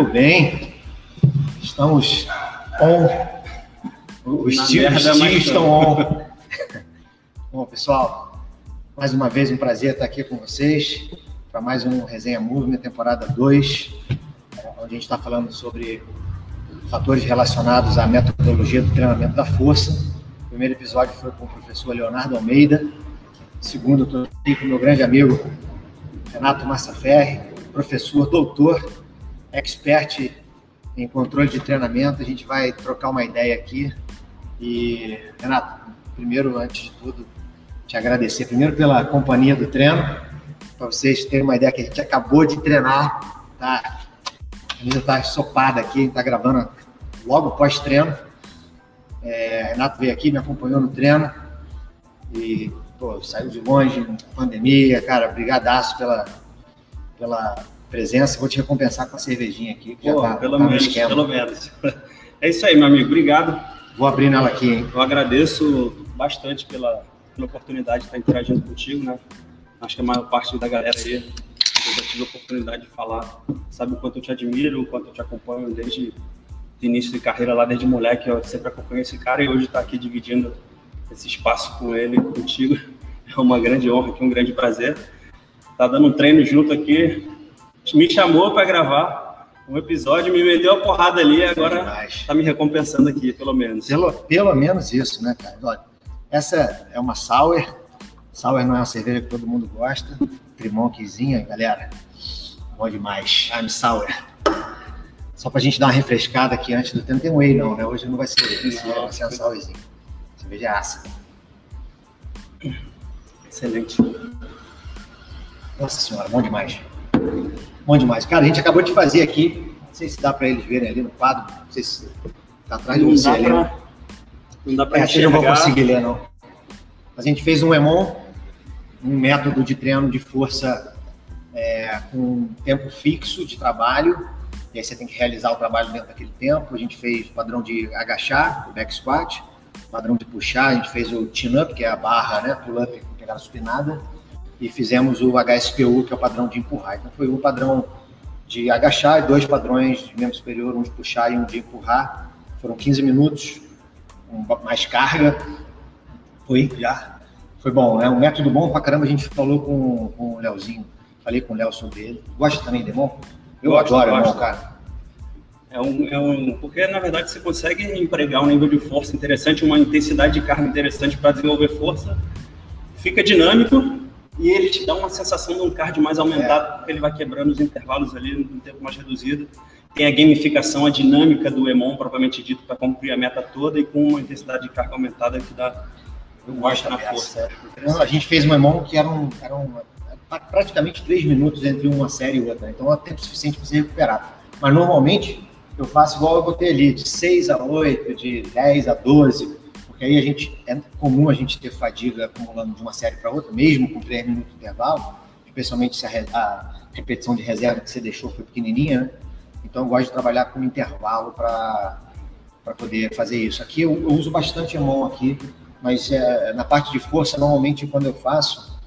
Muito bem. Estamos on. Os tios, estão on. Bom, pessoal, mais uma vez um prazer estar aqui com vocês para mais um Resenha Movement, temporada 2, onde a gente está falando sobre fatores relacionados à metodologia do treinamento da força. O primeiro episódio foi com o professor Leonardo Almeida. O segundo, estou aqui com o meu grande amigo Renato Massaferri, professor, doutor expert em controle de treinamento. A gente vai trocar uma ideia aqui. E, Renato, primeiro, antes de tudo, te agradecer primeiro pela companhia do treino, para vocês terem uma ideia que a gente acabou de treinar, tá? A gente está sopada aqui, está gravando logo pós-treino. É, Renato veio aqui, me acompanhou no treino e pô, saiu de longe, pandemia, cara, brigadaço pela, pela presença. Vou te recompensar com a cervejinha aqui. Que Pô, já tá, pelo, tá menos, pelo menos. É isso aí, meu amigo. Obrigado. Vou abrir nela aqui, hein? Eu agradeço bastante pela, pela oportunidade de estar interagindo contigo, né? Acho que a maior parte da galera aí eu já tive a oportunidade de falar, sabe o quanto eu te admiro, o quanto eu te acompanho desde o início de carreira lá, desde moleque, eu sempre acompanho esse cara e hoje estar tá aqui dividindo esse espaço com ele, contigo, é uma grande honra, é um grande prazer. Tá dando um treino junto aqui, me chamou para gravar um episódio, me meteu a porrada ali, agora está me recompensando aqui, pelo menos. Pelo, pelo menos isso, né, cara? Olha, essa é uma sour. Sour não é uma cerveja que todo mundo gosta. Trimonquezinha, galera. Bom demais. I'm sour. Só para a gente dar uma refrescada aqui antes do tempo. Tem um whey não, né? Hoje não vai ser whey, vai ser uma sourzinha. Cerveja é ácida. Excelente. Nossa senhora, bom demais. Bom demais. Cara, a gente acabou de fazer aqui, não sei se dá para eles verem ali no quadro, não sei se tá atrás de você ali. Pra, não dá para é, enxergar. não vou conseguir ler, não. A gente fez um EMON, um método de treino de força é, com tempo fixo de trabalho, e aí você tem que realizar o trabalho dentro daquele tempo. A gente fez o padrão de agachar, o back squat, padrão de puxar, a gente fez o chin-up, que é a barra, né, pull-up com pegada supinada, e fizemos o HSPU, que é o padrão de empurrar. Então foi um padrão de agachar e dois padrões de membro superior, um de puxar e um de empurrar. Foram 15 minutos, mais carga. Foi já. Foi bom, né? Um método bom pra caramba. A gente falou com, com o Leozinho, falei com o Léo sobre ele. Gosta também de Demon? Eu gosto, adoro Demon, cara. É um, é um, porque na verdade você consegue empregar um nível de força interessante, uma intensidade de carga interessante para desenvolver força. Fica dinâmico e ele te dá uma sensação de um card mais aumentado, é. porque ele vai quebrando os intervalos ali num tempo mais reduzido. Tem a gamificação, a dinâmica do Emon, propriamente dito, para cumprir a meta toda e com uma intensidade de carga aumentada que dá eu gosto na força. Então, a gente fez um Emon que era um, era um praticamente três minutos entre uma série e outra, então é tempo suficiente para você recuperar. Mas normalmente eu faço igual eu botei ali, de 6 a 8, de 10 a 12, porque aí a gente é comum a gente ter fadiga acumulando de uma série para outra, mesmo com 3 minutos de intervalo, especialmente se a, a, repetição de reserva que você deixou foi pequenininha, né? Então eu gosto de trabalhar com intervalo para poder fazer isso. Aqui eu, eu uso bastante a mão aqui, mas é, na parte de força, normalmente quando eu faço,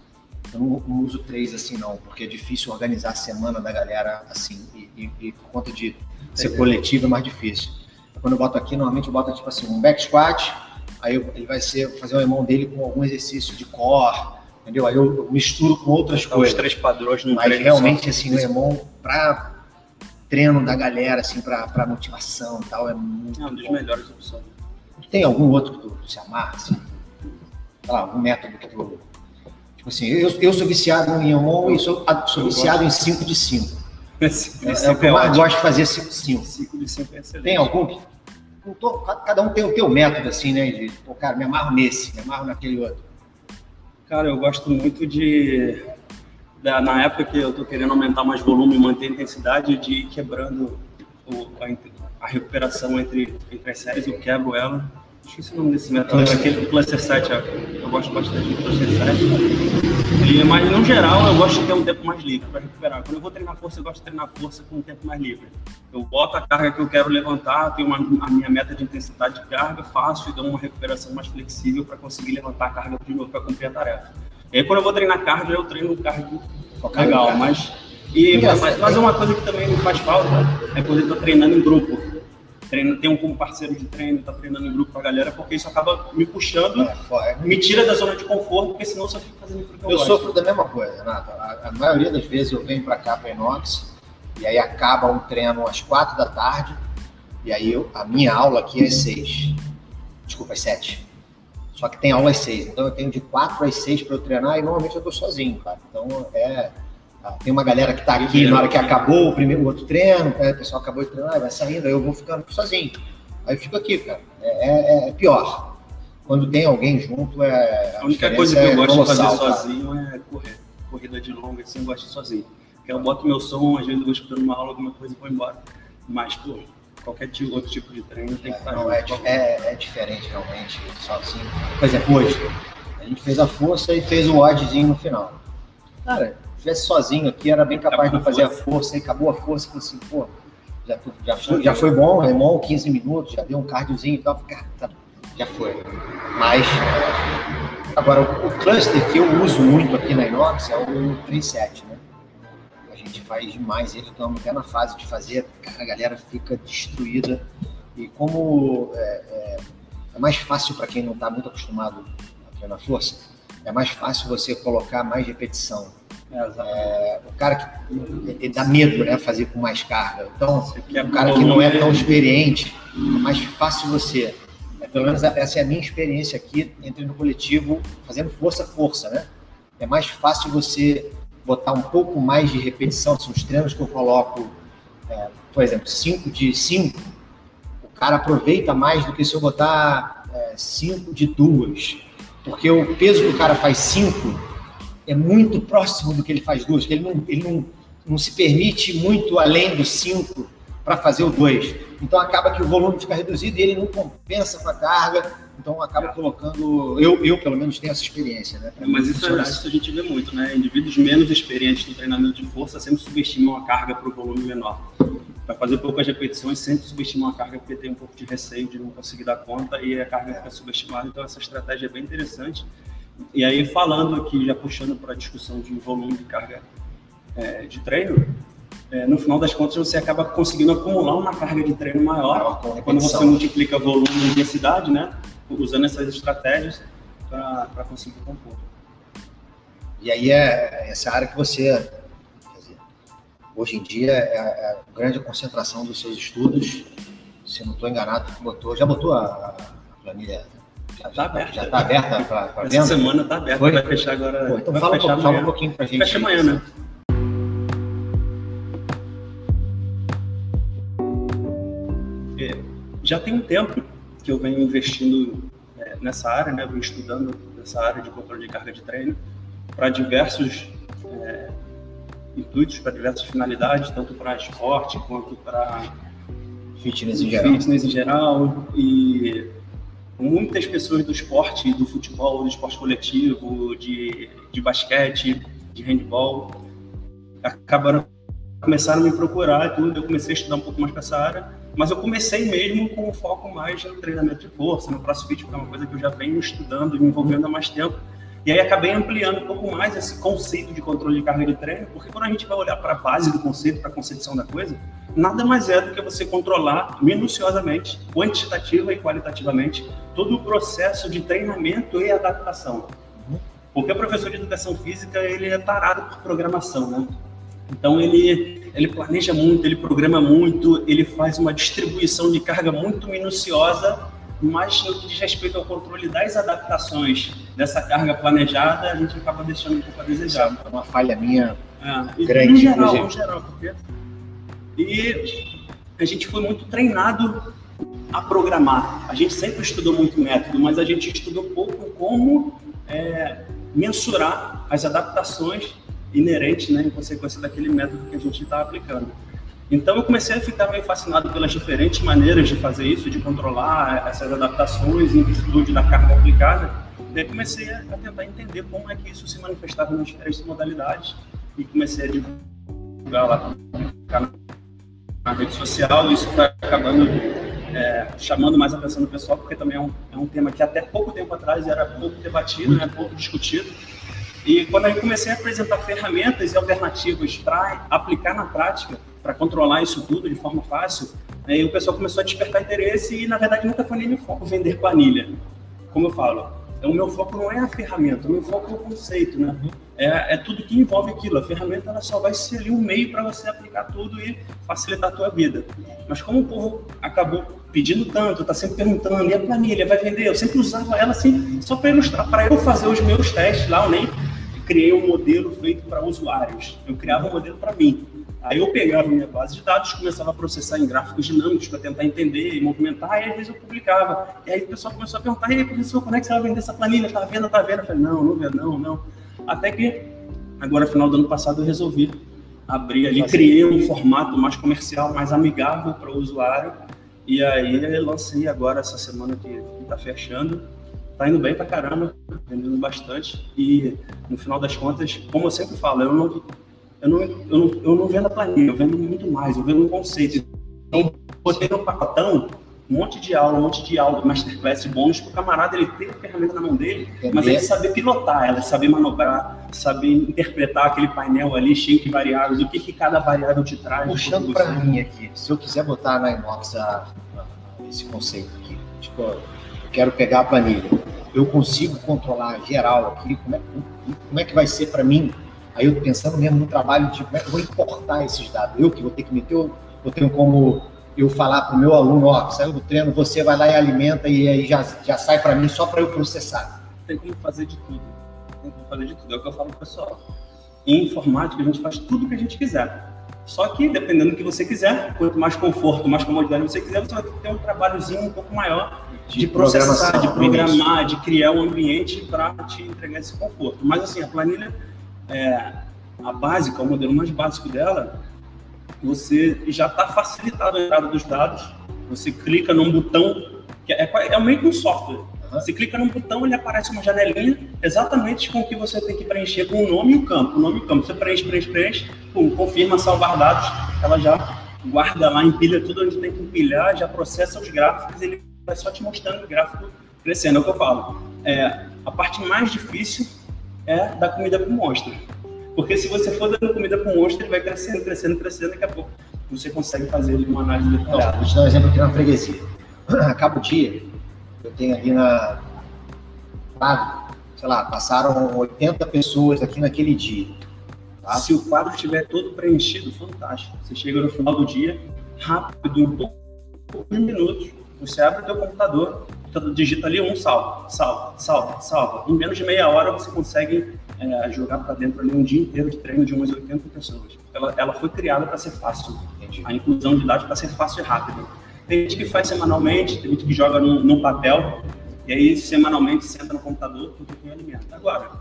eu não, não, uso três assim não, porque é difícil organizar a semana da galera assim, e, e, e por conta de ser coletivo é mais difícil. Quando eu boto aqui, normalmente eu boto tipo assim, um back squat, aí ele vai ser, fazer o irmão dele com algum exercício de core, entendeu? Aí eu, misturo com outras então, coisas. Os três padrões no Mas realmente, assim, o irmão, para treino da galera, assim, para motivação e tal, é muito É uma das melhores opções. Tem algum outro que tu, tu se amarra, assim? Sei lá, algum método que tu... Tipo assim, eu, eu sou viciado em Irmão e sou, sou viciado em 5 de 5. É, é, o que eu mais gosto de fazer 5 de 5. 5 de 5 é excelente. Tem algum que tô, cada um tem o teu método, assim, né? De, pô, cara, me amarro nesse, me amarro naquele outro. Cara, eu gosto muito de. Na época que eu tô querendo aumentar mais volume manter a intensidade, de ir quebrando o, a, a, recuperação entre, entre as séries, eu quebro ela. Esqueci o nome desse método, é aquele do Cluster 7. Eu gosto bastante do Cluster 7. E, mas, no geral, eu gosto de ter um tempo mais livre para recuperar. Quando eu vou treinar força, eu gosto de treinar força com um tempo mais livre. Eu boto a carga que eu quero levantar, tenho uma, a minha meta de intensidade de carga, faço e dou uma recuperação mais flexível para conseguir levantar a carga de novo para cumprir a tarefa. E aí, quando eu vou treinar carga, eu treino um carga legal, mas E, mas, mas uma coisa que também me faz falta é poder estar treinando em grupo. Treino, um como parceiro de treino, tá treinando em grupo com a galera, porque isso acaba me puxando, é, é, me tira da zona de conforto, porque senão eu só fico fazendo aquilo que eu, eu gosto. sofro da mesma coisa, Renato. A, a maioria das vezes eu venho para cá, para Inox, e aí acaba um treino às quatro da tarde, e aí eu, a minha aula aqui é às seis. Desculpa, às sete. Só que tem aula às seis. Então eu tenho de quatro às seis para eu treinar e normalmente eu estou sozinho, cara. Então é? Tem uma galera que está aqui na hora que acabou o primeiro o outro treino, o pessoal acabou de treinar, vai saindo, aí eu vou ficando sozinho. Aí eu fico aqui, cara. É, é, é pior. Quando tem alguém junto, é. A, única coisa que eu é gosto de fazer sozinho é correr. Corrida de longa, assim, eu gosto de sozinho. Porque eu boto meu som, às vezes eu vou escutando uma aula, alguma coisa e vou embora. Mas, pô, qualquer tipo, outro tipo de treino tem que estar. Não, é, é, é, diferente realmente, sozinho. Por exemplo, hoje, a gente fez a força e fez o oddzinho no final. Cara, estivesse sozinho aqui, era bem capaz de fazer a força, e acabou a força, falei assim, pô, já, já, foi, já foi bom, remou 15 minutos, já deu um cardiozinho e tal, cara, tá, já foi. Mas, agora, o, o, cluster que eu uso muito aqui na Inox é o 37, né? A gente faz demais ele, estamos até na fase de fazer, cara, a galera fica destruída. E como é, é, é mais fácil para quem não está muito acostumado a treinar força, é mais fácil você colocar mais repetição é, o cara que dá medo, né, fazer com mais carga. Então, o cara que não é tão experiente, é mais fácil você. É, pelo menos essa é a minha experiência aqui, entre no coletivo, fazendo força força, né? É mais fácil você botar um pouco mais de repetição. São os treinos que eu coloco, é, por exemplo, 5 de 5, o cara aproveita mais do que se eu botar 5 é, de duas. Porque o peso que o cara faz 5 é muito próximo do que ele faz duas, que ele não, ele não, não se permite muito além do cinco para fazer o dois. Então acaba que o volume fica reduzido e ele não compensa com a carga, então acaba colocando. Eu, eu pelo menos tenho essa experiência, né? Mas isso, é, isso a gente vê muito, né? Indivíduos menos experientes no treinamento de força sempre subestimam a carga para o volume menor. Para fazer poucas repetições, sempre subestimam a carga porque tem um pouco de receio de não conseguir dar conta e a carga fica subestimada. Então essa estratégia é bem interessante. E aí, falando aqui, já puxando para a discussão de volume de carga é, de treino, é, no final das contas você acaba conseguindo acumular uma carga de treino maior quando você multiplica volume e intensidade, né? Usando essas estratégias para conseguir compor. E aí é essa área que você, dizer, hoje em dia, é a, é a, grande concentração dos seus estudos. Se não estou enganado, botou, já botou a, a planilha já está aberta. Já está aberta para venda? Essa semana está aberta, Foi? vai fechar agora. Pô, então fala, fechar fala um pouquinho para a gente. Fecha amanhã, né? É, já tem um tempo que eu venho investindo é, nessa área, né? Eu venho estudando nessa área de controle de carga de treino para diversos é, intuitos, para diversas finalidades, tanto para esporte quanto para fitness em geral. Fitness em geral e muitas pessoas do esporte, do futebol, do esporte coletivo, de, de basquete, de handball, acabaram começaram a me procurar tudo. Eu comecei a estudar um pouco mais para essa área, mas eu comecei mesmo com um foco mais no treinamento de força, no CrossFit, que é uma coisa que eu já venho estudando e me envolvendo há mais tempo. E aí acabei ampliando um pouco mais esse conceito de controle de carga de treino, porque quando a gente vai olhar para a base do conceito, para a concepção da coisa, nada mais é do que você controlar minuciosamente, quantitativa e qualitativamente, todo o processo de treinamento e adaptação. Porque o professor de educação física, ele é tarado por programação, né? Então ele, ele planeja muito, ele programa muito, ele faz uma distribuição de carga muito minuciosa mas no que diz respeito ao controle das adaptações dessa carga planejada, a gente acaba deixando um pouco a desejar. É uma falha minha é, grande. Em geral, em geral, porque... E a gente foi muito treinado a programar. A gente sempre estudou muito método, mas a gente estudou pouco como é, mensurar as adaptações inerentes, né, em consequência daquele método que a gente está aplicando. Então eu comecei a ficar meio fascinado pelas diferentes maneiras de fazer isso, de controlar essas adaptações em virtude da carga aplicada. Daí comecei a tentar entender como é que isso se manifestava nas diferentes modalidades e comecei a divulgar lá na rede social. Isso foi acabando é, chamando mais a atenção do pessoal, porque também é um, é um tema que até pouco tempo atrás era pouco debatido, né, pouco discutido. E quando eu comecei a apresentar ferramentas e alternativas para aplicar na prática, para controlar isso tudo de forma fácil, aí o pessoal começou a despertar interesse e, na verdade, nunca foi nem meu foco vender planilha. Como eu falo, então, o meu foco não é a ferramenta, o meu foco é o conceito, né? É, é tudo que envolve aquilo. A ferramenta ela só vai ser ali um meio para você aplicar tudo e facilitar a tua vida. Mas como o povo acabou pedindo tanto, está sempre perguntando, e a planilha vai vender? Eu sempre usava ela assim, só para ilustrar, para eu fazer os meus testes lá, eu nem criei um modelo feito para usuários. Eu criava um modelo para mim. Aí eu pegava minha base de dados, começava a processar em gráficos dinâmicos para tentar entender e movimentar, e às vezes eu publicava. E aí o pessoal começou a perguntar, e aí, professor, quando é que você vai vender essa planilha? Tá vendo, tá vendo? Eu falei, não, não vendo, não, não. Até que, agora, final do ano passado, eu resolvi abrir ali, criei um formato mais comercial, mais amigável para o usuário, e aí eu lancei agora, essa semana que está fechando, tá indo bem pra caramba, vendendo bastante, e no final das contas, como eu sempre falo, eu não eu não, eu não, eu não vendo a planilha, eu vendo muito mais, eu vendo um conceito. Então, botei no pacotão um monte de aula, um monte de aula, masterclass bônus para o camarada ele ter a ferramenta na mão dele, mas ele saber pilotar ela, saber manobrar, saber interpretar aquele painel ali cheio de variáveis, o que, que cada variável te traz. Puxando para mim aqui, se eu quiser botar na Inox a, a, esse conceito aqui, tipo, eu quero pegar a planilha, eu consigo controlar geral aqui, como é, como é que vai ser para mim Aí eu pensando mesmo no trabalho de como é que eu vou importar esses dados. Eu que vou ter que meter, eu, eu tenho como eu falar para o meu aluno, ó, saiu do treino, você vai lá e alimenta e aí já, já sai para mim só para eu processar. Tem como fazer de tudo. Tem como fazer de tudo. É o que eu falo pro pessoal. Em informática a gente faz tudo que a gente quiser. Só que, dependendo do que você quiser, quanto mais conforto, mais comodidade você quiser, você vai ter um trabalhozinho um pouco maior de, de processar, de programar, de criar um ambiente para te entregar esse conforto. Mas, assim, a planilha é, a básica, o modelo mais básico dela, você já está facilitado a entrada dos dados. Você clica num botão, que é, é meio que um software. Você clica num botão, ele aparece uma janelinha exatamente com o que você tem que preencher com o nome e o campo. O nome e o campo. Você preenche, preenche, preenche, pum, confirma, salvar dados, ela já guarda lá, empilha tudo onde tem que empilhar, já processa os gráficos, ele vai só te mostrando o gráfico crescendo. É o que eu falo. É, a parte mais difícil é dar comida para o monstro. Porque se você for dando comida para o monstro, ele vai crescendo, crescendo, crescendo, daqui a pouco você consegue fazer uma análise detalhada. É, vou te dar um exemplo aqui na freguesia. Acaba o dia, eu tenho ali na. sei lá, passaram 80 pessoas aqui naquele dia. Tá? Se o quadro estiver todo preenchido, fantástico. Você chega no final do dia, rápido, em poucos minutos, você abre o seu computador, digita ali um salva, salva, salva, salva. Em menos de meia hora você consegue é, jogar para dentro ali um dia inteiro de treino de umas 80 pessoas. Ela, ela foi criada para ser fácil. A inclusão de dados para ser fácil e rápido. Tem gente que faz semanalmente, tem gente que joga no, papel, e aí semanalmente senta no computador e tem alimenta. Agora,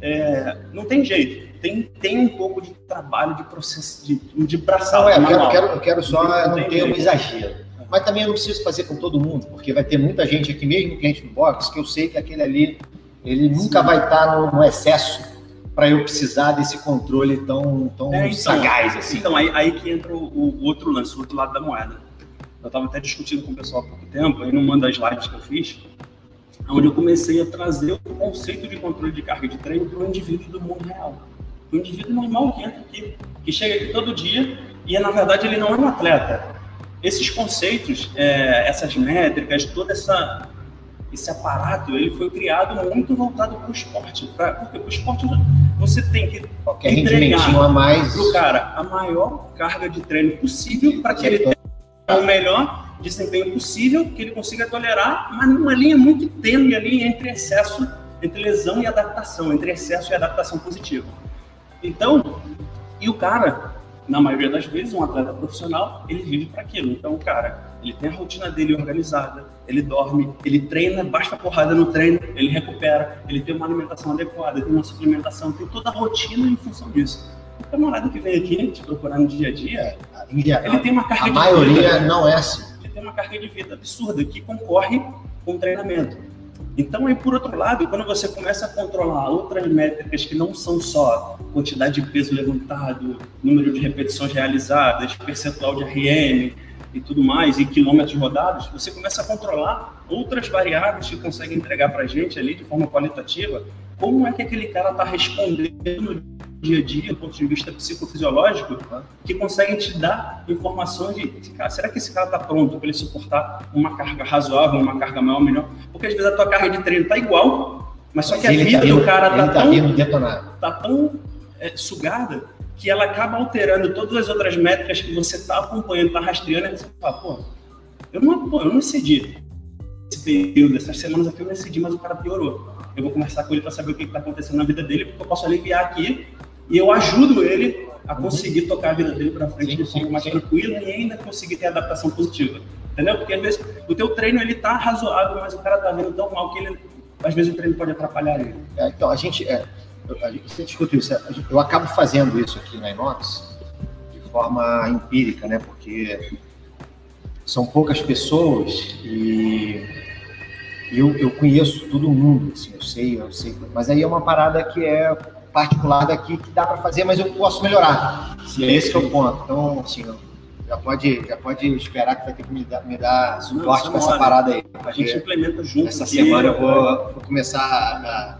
é, não tem jeito. Tem, tem um pouco de trabalho de processo, de, de braçal. Não, é, eu quero, quero, eu quero só não, não ter um exagero mas também eu não preciso fazer com todo mundo, porque vai ter muita gente aqui, mesmo cliente do box, que eu sei que aquele ali, ele nunca Sim. vai estar no, no excesso para eu precisar desse controle tão, tão é, então, sagaz assim. Então, aí, aí que entra o, o, outro lance, o outro lado da moeda. Eu estava até discutindo com o pessoal há pouco tempo, aí numa das lives que eu fiz, onde eu comecei a trazer o conceito de controle de carga de treino para o indivíduo do mundo real. O indivíduo normal que entra aqui, que chega aqui todo dia e, na verdade, ele não é um atleta esses conceitos, é, essas métricas, todo essa, esse aparato, ele foi criado muito voltado para o esporte. Pra, porque o esporte você tem que Qualquer entregar a mais... para o cara a maior carga de treino possível para que ele tenha o melhor desempenho possível, que ele consiga tolerar, mas numa linha muito tênue ali entre excesso, entre lesão e adaptação, entre excesso e adaptação positiva. Então, e o cara, na maioria das vezes, um atleta profissional, ele vive para aquilo. Então, cara, ele tem a rotina dele organizada, ele dorme, ele treina, basta porrada no treino, ele recupera, ele tem uma alimentação adequada, tem uma suplementação, tem toda a rotina em função disso. O camarada que vem aqui te procurar no dia a dia, é, ele tem uma carga a de maioria vida. não é assim. Ele tem uma carga de vida absurda que concorre com o treinamento. Então, aí, por outro lado, quando você começa a controlar outras métricas que não são só quantidade de peso levantado, número de repetições realizadas, percentual de RM, e tudo mais, e quilômetros rodados, você começa a controlar outras variáveis que consegue entregar para a gente ali de forma qualitativa, como é que aquele cara está respondendo no dia a dia, do ponto de vista psicofisiológico, que conseguem te dar informações de, cara, será que esse cara está pronto para ele suportar uma carga razoável, uma carga maior, melhor? Porque às vezes a tua carga de treino está igual, mas só que mas a vida tá do cara está tá tão, tá tão é, sugada que ela acaba alterando todas as outras métricas que você está acompanhando, está rastreando, e você fala, pô, eu não, pô, eu não excedi esse período, essas semanas aqui eu não excedi, mas o cara piorou. Eu vou conversar com ele para saber o que está acontecendo na vida dele, porque eu posso aliviar aqui e eu ajudo ele a conseguir tocar a vida dele para frente sim, de forma mais tranquila e ainda conseguir ter adaptação positiva. Entendeu? Porque às vezes o teu treino ele tá razoável, mas o cara tá vendo tão mal que ele às vezes o treino pode atrapalhar ele. É, então a gente é, a gente discutiu isso. Eu acabo fazendo isso aqui na Inox de forma empírica, né? Porque são poucas pessoas e eu, eu conheço todo mundo, assim, eu sei, eu sei. Mas aí é uma parada que é particular daqui que dá para fazer, mas eu posso melhorar. Se é esse que é o ponto. Então, assim, já pode, já pode esperar que vai ter que me dar, me dar suporte para essa parada aí. A gente implementa junto. Essa semana eu vou, vou começar a,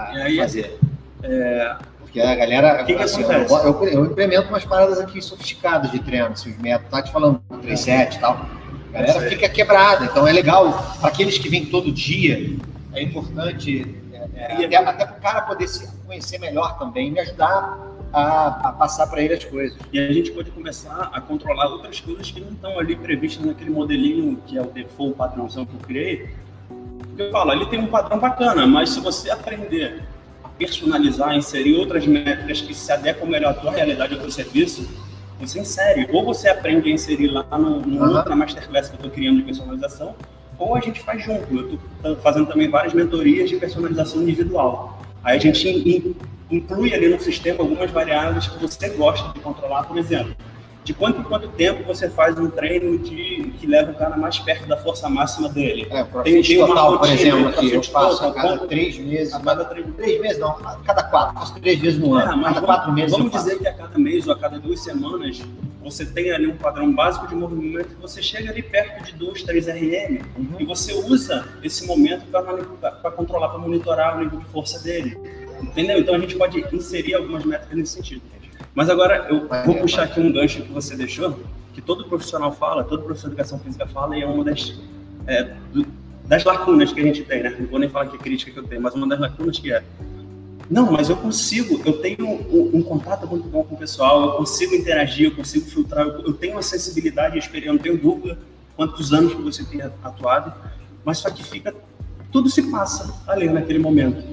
a aí, fazer. É... Porque a galera. O que, que assim, acontece? Eu, eu, eu, implemento umas paradas aqui sofisticadas de treino, assim, os métodos, tá te falando 3-7 e tal. A galera fica quebrada. Então é legal, para aqueles que vêm todo dia, é importante é, até, até para o cara poder se conhecer melhor também, me ajudar a, a passar para ele as coisas. E a gente pode começar a controlar outras coisas que não estão ali previstas naquele modelinho que é o default, padrãozão que eu criei. Porque eu falo, ali tem um padrão bacana, mas se você aprender personalizar, inserir outras métricas que se adequam melhor à tua realidade, ao teu serviço, você insere. Ou você aprende a inserir lá no, no uhum. outra masterclass que eu estou criando de personalização, ou a gente faz junto. Eu estou fazendo também várias mentorias de personalização individual. Aí a gente inclui ali no sistema algumas variáveis que você gosta de controlar, por exemplo. De quanto em quanto tempo você faz um treino de, que leva o cara mais perto da força máxima dele? É, tem, tem uma total, rotina, por exemplo, aqui eu faço a cada quanto, três meses. A cada três, três meses não, a cada quatro. Faço três vezes no ano. É, mas cada quatro meses Vamos dizer que a cada mês ou a cada duas semanas você tem ali um padrão básico de movimento que você chega ali perto de 2, 3 RM uhum. e você usa esse momento para controlar, para monitorar o nível de força dele. Entendeu? Então a gente pode inserir algumas métricas nesse sentido. Mas agora eu vou puxar aqui um gancho que você deixou, que todo profissional fala, todo professor de educação física fala, e é uma das, é, do, das lacunas que a gente tem, né? Não vou nem falar que é crítica que eu tenho, mas uma das lacunas que é não, mas eu consigo, eu tenho um, um, contato muito bom com o pessoal, eu consigo interagir, eu consigo filtrar, eu, eu tenho uma sensibilidade e experiência, não tenho dúvida quantos anos que você tem atuado, mas só que fica, tudo se passa ali naquele momento.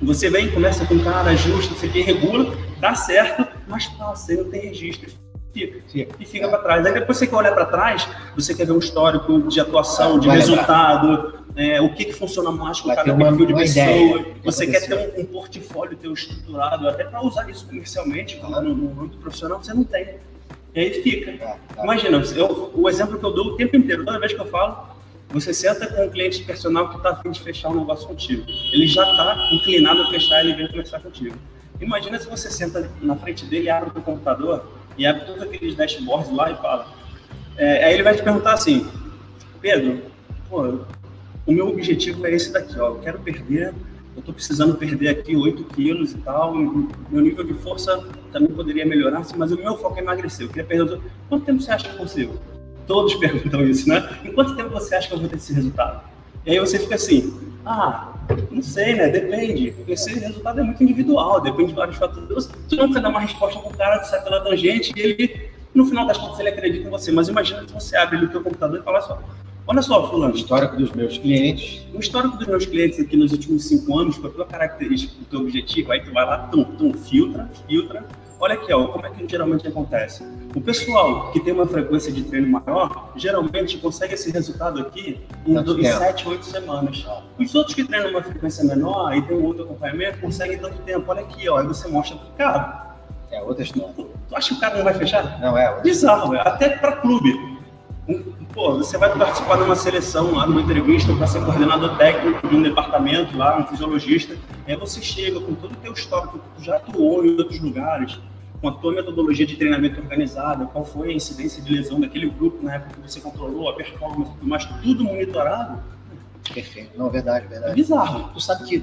Você vem, começa com um cara, ajusta, você regula, dá certo, mas passa, aí não tem registro fica. fica. E fica para trás. Aí depois você quer olhar para trás, você quer ver um histórico de atuação, de Vai resultado, é, o que, que funciona mais com Vai cada perfil de pessoa. Ideia, você quer ter um, um, portfólio teu estruturado, até para usar isso comercialmente, no, no âmbito profissional, você não tem. E aí fica. É, tá. Imagina, eu, o exemplo que eu dou o tempo inteiro, toda vez que eu falo, você senta com um cliente personal que está afim de fechar um negócio contigo. Ele já está inclinado a fechar, ele vem conversar contigo. Imagina se você senta na frente dele, abre o computador e abre todos aqueles dashboards lá e fala. É, aí ele vai te perguntar assim, Pedro, pô, o meu objetivo é esse daqui, ó, eu quero perder, eu estou precisando perder aqui 8 quilos e tal, meu nível de força também poderia melhorar, mas o meu foco é emagrecer, eu queria perder... Quanto tempo você acha que é possível? Todos perguntam isso, né? Em quanto tempo você acha que eu vou ter esse resultado? E aí você fica assim, ah, não sei, né? Depende. Porque esse resultado é muito individual, depende de vários fatores. Você nunca dá uma resposta para o cara que sai pela tangente e ele, no final das contas, ele acredita em você. Mas imagina que você abre o teu computador e fala só, olha só, fulano. Histórico dos meus clientes. O histórico dos meus clientes aqui nos últimos cinco anos, com a tua característica, o teu objetivo, aí tu vai lá, tum, tum, filtra, filtra, Olha aqui, ó, como é que geralmente acontece. O pessoal que tem uma frequência de treino maior, geralmente consegue esse resultado aqui em, em 7, 8 semanas. Os outros que treinam uma frequência menor e tem um outro acompanhamento, conseguem tanto tempo. Olha aqui, ó, aí você mostra pro cara. É outra história. Tu, tu acha que o cara não vai fechar? Não, é. Bizarro, é. até para clube. Pô, você vai participar de uma seleção lá, numa entrevista para ser coordenador técnico de um departamento lá, um fisiologista, aí você chega com todo o teu histórico, tu já atuou em outros lugares, com a tua metodologia de treinamento organizada, qual foi a incidência de lesão daquele grupo na época que você controlou, a performance, mas tudo monitorado. Perfeito. Não, verdade, verdade. É bizarro. Tu sabe que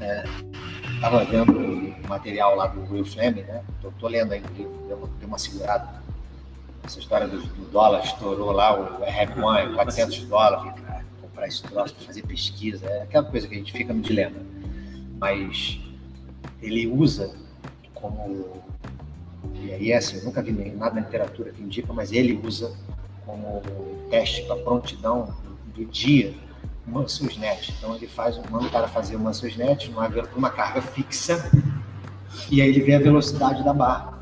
é, tava vendo o material lá do Will Fleming, né? Tô, tô lendo aí o livro, deu uma, deu uma segurada. Essa história do, do dólar estourou lá, o R1, 400 dólares. Cara, comprar esse troço para fazer pesquisa, é aquela coisa que a gente fica no dilema. Mas ele usa como. E aí, assim, eu nunca vi nada na literatura que indica, mas ele usa como teste para prontidão do dia Mansus Net. Então ele faz, manda o cara fazer o Mansus Net numa, uma carga fixa e aí ele vê a velocidade da barra.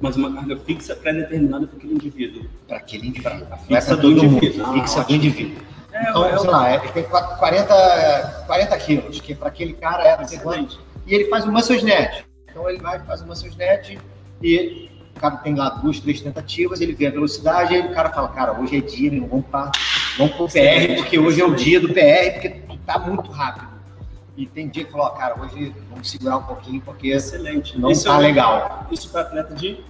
Mas uma carga fixa pré-determinada para aquele indivíduo. Para aquele indivíduo. A fixa do indivíduo. Ah, fixa do indivíduo. É, então, é, sei lá, ele tem 40, 40 quilos, que para aquele cara é quanto. E ele faz o Muscle Net. Então ele vai, faz o Muscle Net e o cara tem lá duas, três tentativas, ele vê a velocidade, aí o cara fala, cara, hoje é dia, não vamos vamos pro PR, porque hoje é o dia do PR, porque tá muito rápido. E tem dia que falou, cara, hoje vamos segurar um pouquinho, porque Excelente. não isso tá é legal. Isso para atleta de.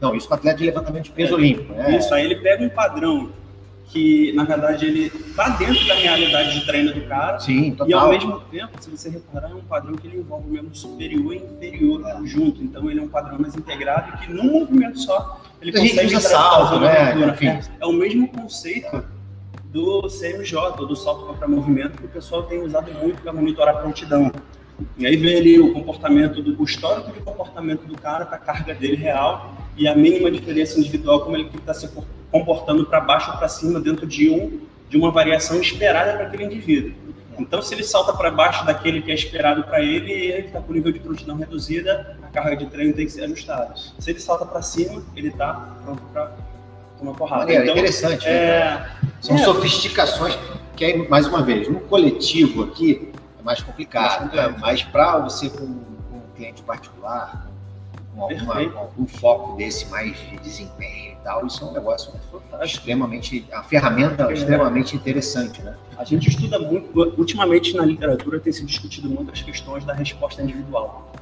Não, isso para atleta de levantamento de peso é. olímpico. Né? Isso, aí ele pega um padrão que, na verdade, ele tá dentro da realidade de treino do cara. Sim, total. E ao mesmo tempo, se você reparar, é um padrão que ele envolve o membro superior e inferior é. junto. Então ele é um padrão mais integrado que num movimento só ele a consegue usa salto, né? É, é o mesmo conceito do CMJ, do salto contra movimento, que o pessoal tem usado muito para monitorar a prontidão. E aí vem ali o comportamento, do, o histórico de comportamento do cara, com a carga dele real e a mínima diferença individual, como ele está se comportando para baixo ou para cima dentro de, um, de uma variação esperada para aquele indivíduo. Então, se ele salta para baixo daquele que é esperado para ele, ele está com nível de prontidão reduzida, a carga de treino tem que ser ajustada. Se ele salta para cima, ele está pronto para tomar porrada. Maneiro, então, interessante. Né, é... Né? São é... sofisticações que, aí, mais uma vez, no coletivo aqui é mais complicado, né? mas para você com, com um cliente particular, com, alguma, com algum foco desse mais de desempenho e tal, isso é um negócio extremamente, a ferramenta é. extremamente interessante, né? A gente estuda muito, ultimamente na literatura tem se discutido muito as questões da resposta individual,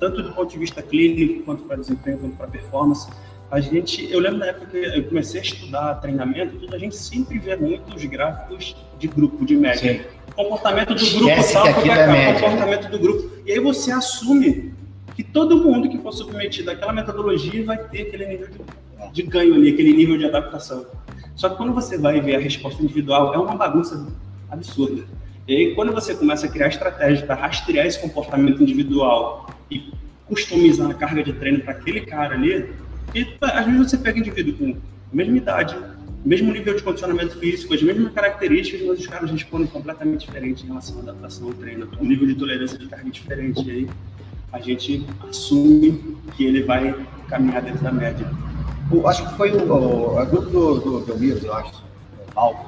tanto do ponto de vista clínico, quanto para desempenho, quanto para performance. A gente, eu lembro da época que eu comecei a estudar treinamento, tudo, a gente sempre vê muitos gráficos de grupo, de média. Sim. Comportamento do grupo tal, é comportamento do grupo. E aí você assume que todo mundo que for submetido àquela metodologia vai ter aquele nível de, de ganho ali, aquele nível de adaptação. Só que quando você vai ver a resposta individual, é uma bagunça absurda. E aí, quando você começa a criar estratégias para rastrear esse comportamento individual e customizar a carga de treino para aquele cara ali, e às vezes você pega indivíduo com mesma idade, mesmo nível de condicionamento físico, as mesmas características, mas os caras respondem completamente diferente em relação à adaptação ao treino, um nível de tolerância de carga diferente. E aí a gente assume que ele vai caminhar dentro da média. Eu acho que foi o, o, o grupo do, do, do eu acho, o Valdo,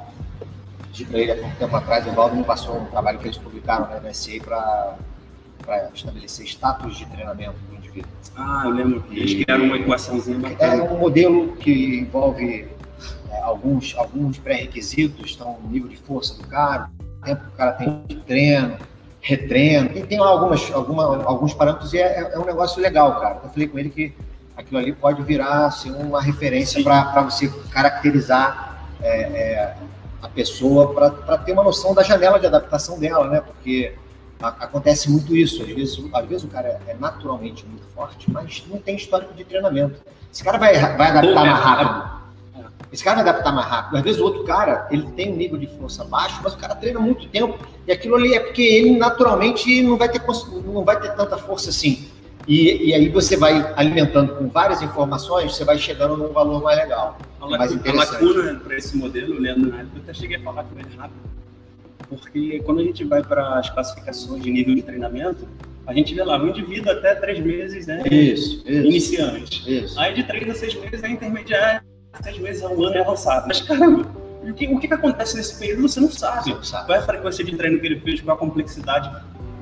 pedi para ele há pouco tempo atrás, o Valdo me passou um trabalho que eles publicaram na MSA para estabelecer status de treinamento do Ah, eu lembro que eles criaram uma equaçãozinha bacana. É um modelo que envolve é, alguns, alguns pré-requisitos, então o nível de força do cara, o tempo que o cara tem de treino, retreno, e tem algumas, alguma, alguns parâmetros e é, é, um negócio legal, cara. Eu falei com ele que aquilo ali pode virar assim, uma referência para você caracterizar é, é, a pessoa, para ter uma noção da janela de adaptação dela, né? Porque acontece muito isso. Às vezes, às vezes o cara é naturalmente muito forte, mas não tem histórico de treinamento. Esse cara vai, vai adaptar mais rápido. Esse cara vai adaptar mais rápido. Às vezes o outro cara, ele tem um nível de força baixo, mas o cara treina muito tempo. E aquilo ali é porque ele naturalmente não vai ter, não vai ter tanta força assim. E, e aí você vai alimentando com várias informações, você vai chegando num valor mais legal. A, mais interessante. a lacuna para esse modelo, Leandro, eu até cheguei a falar com ele rápido porque quando a gente vai para as classificações de nível de treinamento, a gente vê lá um indivíduo até três meses, né? Isso, isso iniciante. Isso. Aí de três a seis meses é intermediário, seis meses a um ano é avançado. Mas, caramba, o que, o que acontece nesse período você não sabe. Não sabe. Qual é a frequência de treino que ele fez, qual a complexidade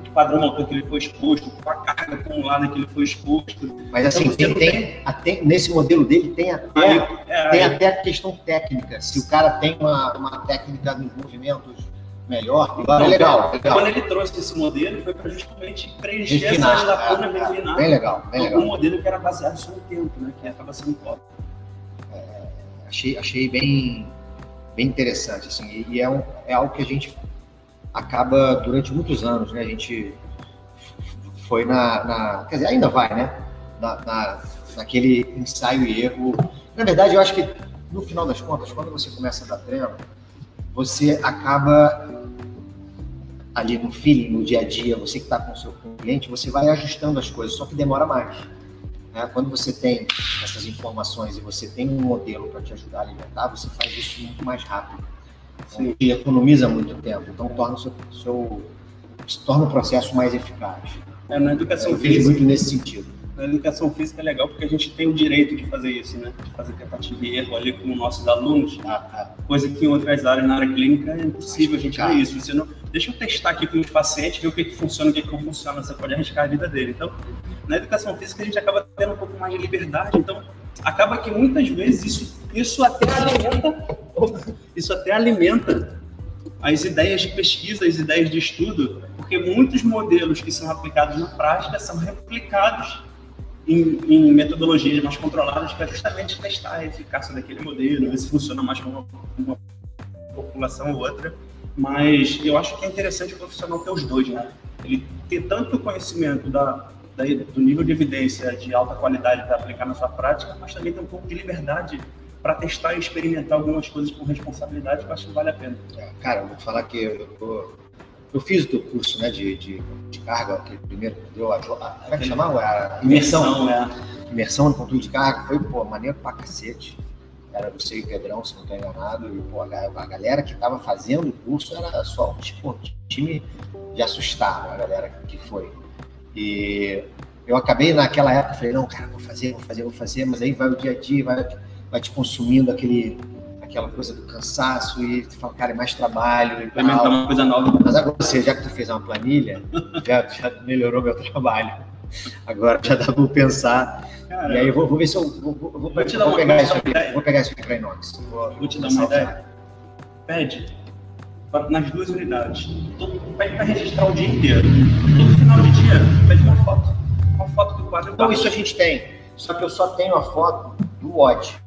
de padrão motor que ele foi exposto, qual a carga acumulada que ele foi exposto. Mas assim, então, tem, tem, até, nesse modelo dele tem até, aí, é, tem aí. até a questão técnica. Se o cara tem uma, uma técnica nos movimentos melhor. Agora é legal, legal. Quando ele trouxe esse modelo, foi para justamente preencher Refinar, essas lacunas, é, é, refinar. bem legal, bem legal. Um modelo que era baseado só no tempo, né? Que acaba sendo top. achei, achei bem, bem interessante, assim, e, e é, um, é algo que a gente acaba durante muitos anos, né? A gente foi na, na quer dizer, ainda vai, né? Na, na, naquele ensaio e erro. Na verdade, eu acho que no final das contas, quando você começa a dar treino, você acaba ali no feeling, no dia a dia, você que está com o seu cliente, você vai ajustando as coisas, só que demora mais. Né? Quando você tem essas informações e você tem um modelo para te ajudar a alimentar, você faz isso muito mais rápido. Sim. E economiza muito tempo, então torna o seu, seu torna o processo mais eficaz. É, na educação Eu vejo muito nesse sentido. Na educação física é legal porque a gente tem o direito de fazer isso, né? De fazer tentativa e erro ali com nossos alunos, Ah, ah, coisa que em outras áreas, na área clínica, é impossível a gente ver isso. Você não, deixa eu testar aqui com os pacientes, ver o que, que funciona, o que, que não funciona, você pode arriscar a vida dele. Então, na educação física, a gente acaba tendo um pouco mais de liberdade, então acaba que muitas vezes isso, isso até alimenta, isso até alimenta as ideias de pesquisa, as ideias de estudo, porque muitos modelos que são aplicados na prática são replicados em, em metodologias mais controladas para justamente testar a eficácia daquele modelo, ver se funciona mais com uma, uma população ou outra. Mas eu acho que é interessante o profissional ter os dois, né? Ele ter tanto conhecimento da, da, do nível de evidência de alta qualidade para aplicar na sua prática, mas também ter um pouco de liberdade para testar e experimentar algumas coisas com responsabilidade, eu acho que vale a pena. É, Cara, eu vou te falar que eu, eu, eu fiz o teu curso né, de, de, de carga, aquele primeiro que deu a, como é que chamava? A imersão. né? Imersão no controle de carga, foi, pô, maneiro pra cacete. Era você e o Pedrão, se não estou enganado, e pô, a, a galera que estava fazendo o curso era só tipo, time de assustar a galera que foi. E eu acabei naquela época, falei, não, cara, vou fazer, vou fazer, vou fazer, mas aí vai o dia a dia, vai, vai te consumindo aquele, aquela coisa do cansaço e tu fala, cara, é mais trabalho e Implementar tal. uma coisa nova. Mas agora você, já que tu fez uma planilha, já, já melhorou meu trabalho. Agora já dá para pensar. Cara, E aí eu vou, vou ver se eu vou, vou, vou, Vou te dar uma pegar isso aqui. Vou pegar isso aqui para inox. Vou, Vou te dar uma a usar. ideia. Pede pra- nas duas unidades. Todo, pede para registrar o dia inteiro. Todo final de dia, pede uma foto. Uma foto do quadro. Então isso a gente tem. Só que eu só tenho a foto do watch.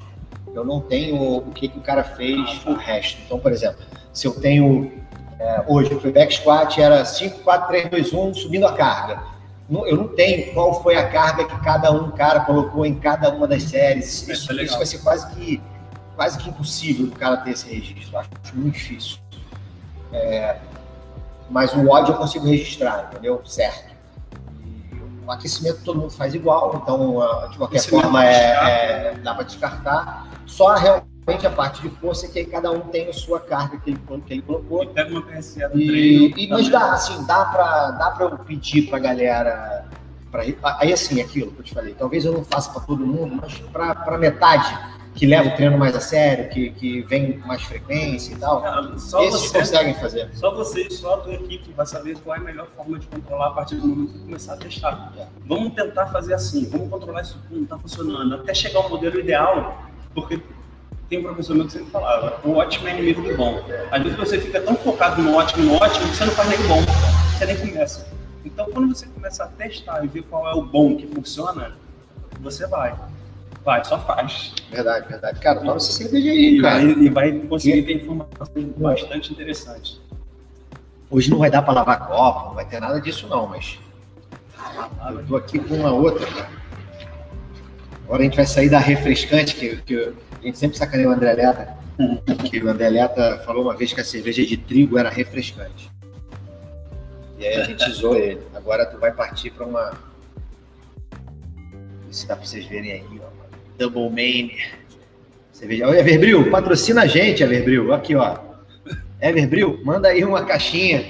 Eu não tenho o que, que o cara fez o resto. Então, por exemplo, se eu tenho é, hoje o back squat era 5, 4, 3, 2, 1, subindo a carga. Não- Eu não tenho qual foi a carga que cada um cara colocou em cada uma das séries. Isso é Isso, legal. isso vai ser quase que, quase que impossível o cara ter esse registro. Acho muito difícil. É, mas o WOD eu consigo registrar, entendeu? Certo. O aquecimento todo mundo faz igual, então ah, de qualquer Aquecimento forma descarta. é, é, dá para descartar. Só realmente a parte de força que aí cada um tem a sua carga que ele, que ele colocou. E pega uma PSA do E, treino. e- mas dá, assim, dá pra, dá pra eu pedir pra galera. Pra, aí, assim, aquilo que eu te falei, talvez eu não faça pra todo mundo, mas pra metade que leva o treino mais a sério, que, que vem com mais frequência e tal, Cara, só esses você, conseguem fazer. só você e só a tua equipe vai saber qual é a melhor forma de controlar a partir do momento que começar a testar. Vamos tentar fazer assim, vamos controlar isso que não está funcionando, até chegar ao modelo ideal, porque tem um professor meu que sempre falava, o ótimo é inimigo do bom. Às vezes você fica tão focado no ótimo, no ótimo, que você não faz nem bom, você nem começa. Então, quando você começa a testar e ver qual é o bom que funciona, você vai. Vai, só faz. Verdade, verdade. Cara, toma essa cerveja aí, E cara. vai, e vai conseguir ter informações bastante interessantes. Hoje não vai dar pra lavar copo, não vai ter nada disso não, mas eu tô aqui com uma outra, cara. Agora a gente vai sair da refrescante, que, que a gente sempre sacaneia o André Leta, que o André Leta falou uma vez que a cerveja de trigo era refrescante. E aí a gente zoou ele. Agora tu vai partir pra uma. Se dá pra vocês verem aí, ó. Double Main. Cerveja. Everbril, patrocina a gente, Everbril. Aqui, ó. Everbril, manda aí uma caixinha.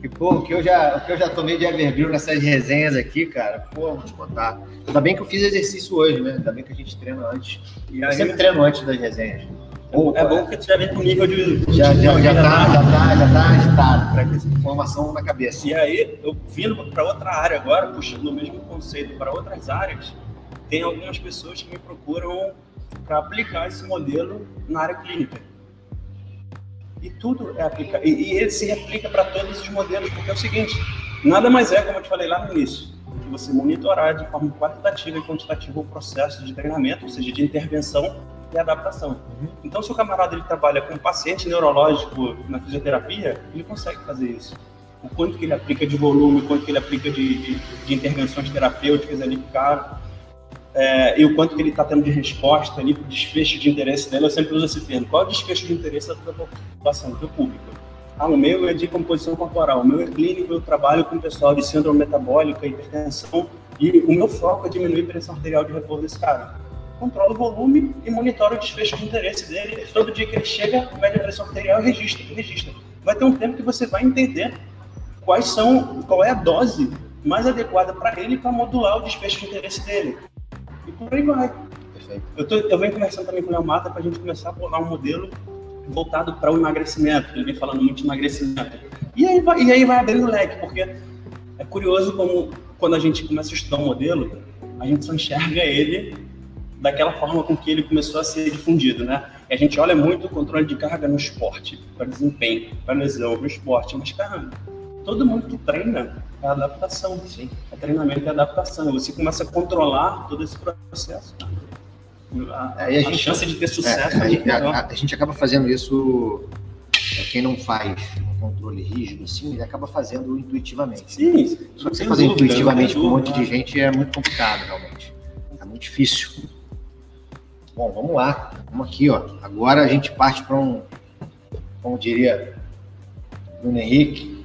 Que, pô, o que eu já, que eu já tomei de Everbril nessas resenhas aqui, cara, pô, vou te contar. Ainda bem que eu fiz exercício hoje, né? Ainda bem que a gente treina antes. E Eu aí, sempre treino antes das resenhas. é bom que tu já vem com nível de. Já, já, já, tá, já, tá, já tá agitado, para essa informação na cabeça. E aí, eu vindo para outra área agora, puxando o mesmo conceito para outras áreas, tem algumas pessoas que me procuram para aplicar esse modelo na área clínica. E tudo é aplicado. E, e ele se replica para todos os modelos, porque é o seguinte: nada mais é, como eu te falei lá no início, que você monitorar de forma qualitativa e quantitativa o processo de treinamento, ou seja, de intervenção e adaptação. Uhum. Então, se o camarada ele trabalha com um paciente neurológico na fisioterapia, ele consegue fazer isso. O quanto que ele aplica de volume, o quanto que ele aplica de, de, de intervenções terapêuticas ali, cara, é, e o quanto que ele está tendo de resposta ali desfecho de interesse dele, eu sempre uso esse termo. Qual é o desfecho de interesse da população, do público? Ah, o meu é de composição corporal, o meu é clínico, eu trabalho com pessoal de síndrome metabólica, hipertensão, e o meu foco é diminuir a pressão arterial de repouso desse cara. Controla o volume e monitora o desfecho de interesse dele. Todo dia que ele chega, mede a pressão arterial e registra, registra. Vai ter um tempo que você vai entender quais são, qual é a dose mais adequada para ele para modular o desfecho de interesse dele. E por aí vai. Perfeito. Eu, tô, eu venho conversando também com o Léo Mata para a gente começar a bolar um modelo voltado para o emagrecimento. Ele vem falando muito de emagrecimento. E aí vai, e aí vai abrindo o leque, porque é curioso como quando a gente começa a estudar um modelo, a gente só enxerga ele daquela forma com que ele começou a ser difundido, né? E a gente olha muito o controle de carga no esporte, para desempenho, para lesão, no esporte, mas caramba, todo mundo que treina é adaptação, sim. É treinamento e adaptação. Você começa a controlar todo esse processo. A, a, a, gente, chance de ter sucesso. É, a, a, gente acaba fazendo isso. É, quem não faz um controle rígido, assim, ele acaba fazendo intuitivamente. Sim. Só que você fazer dúvida, intuitivamente com um monte de gente é muito complicado, realmente. É muito difícil. Bom, vamos lá. Vamos aqui, ó. Agora a gente parte para um, como diria Bruno Henrique,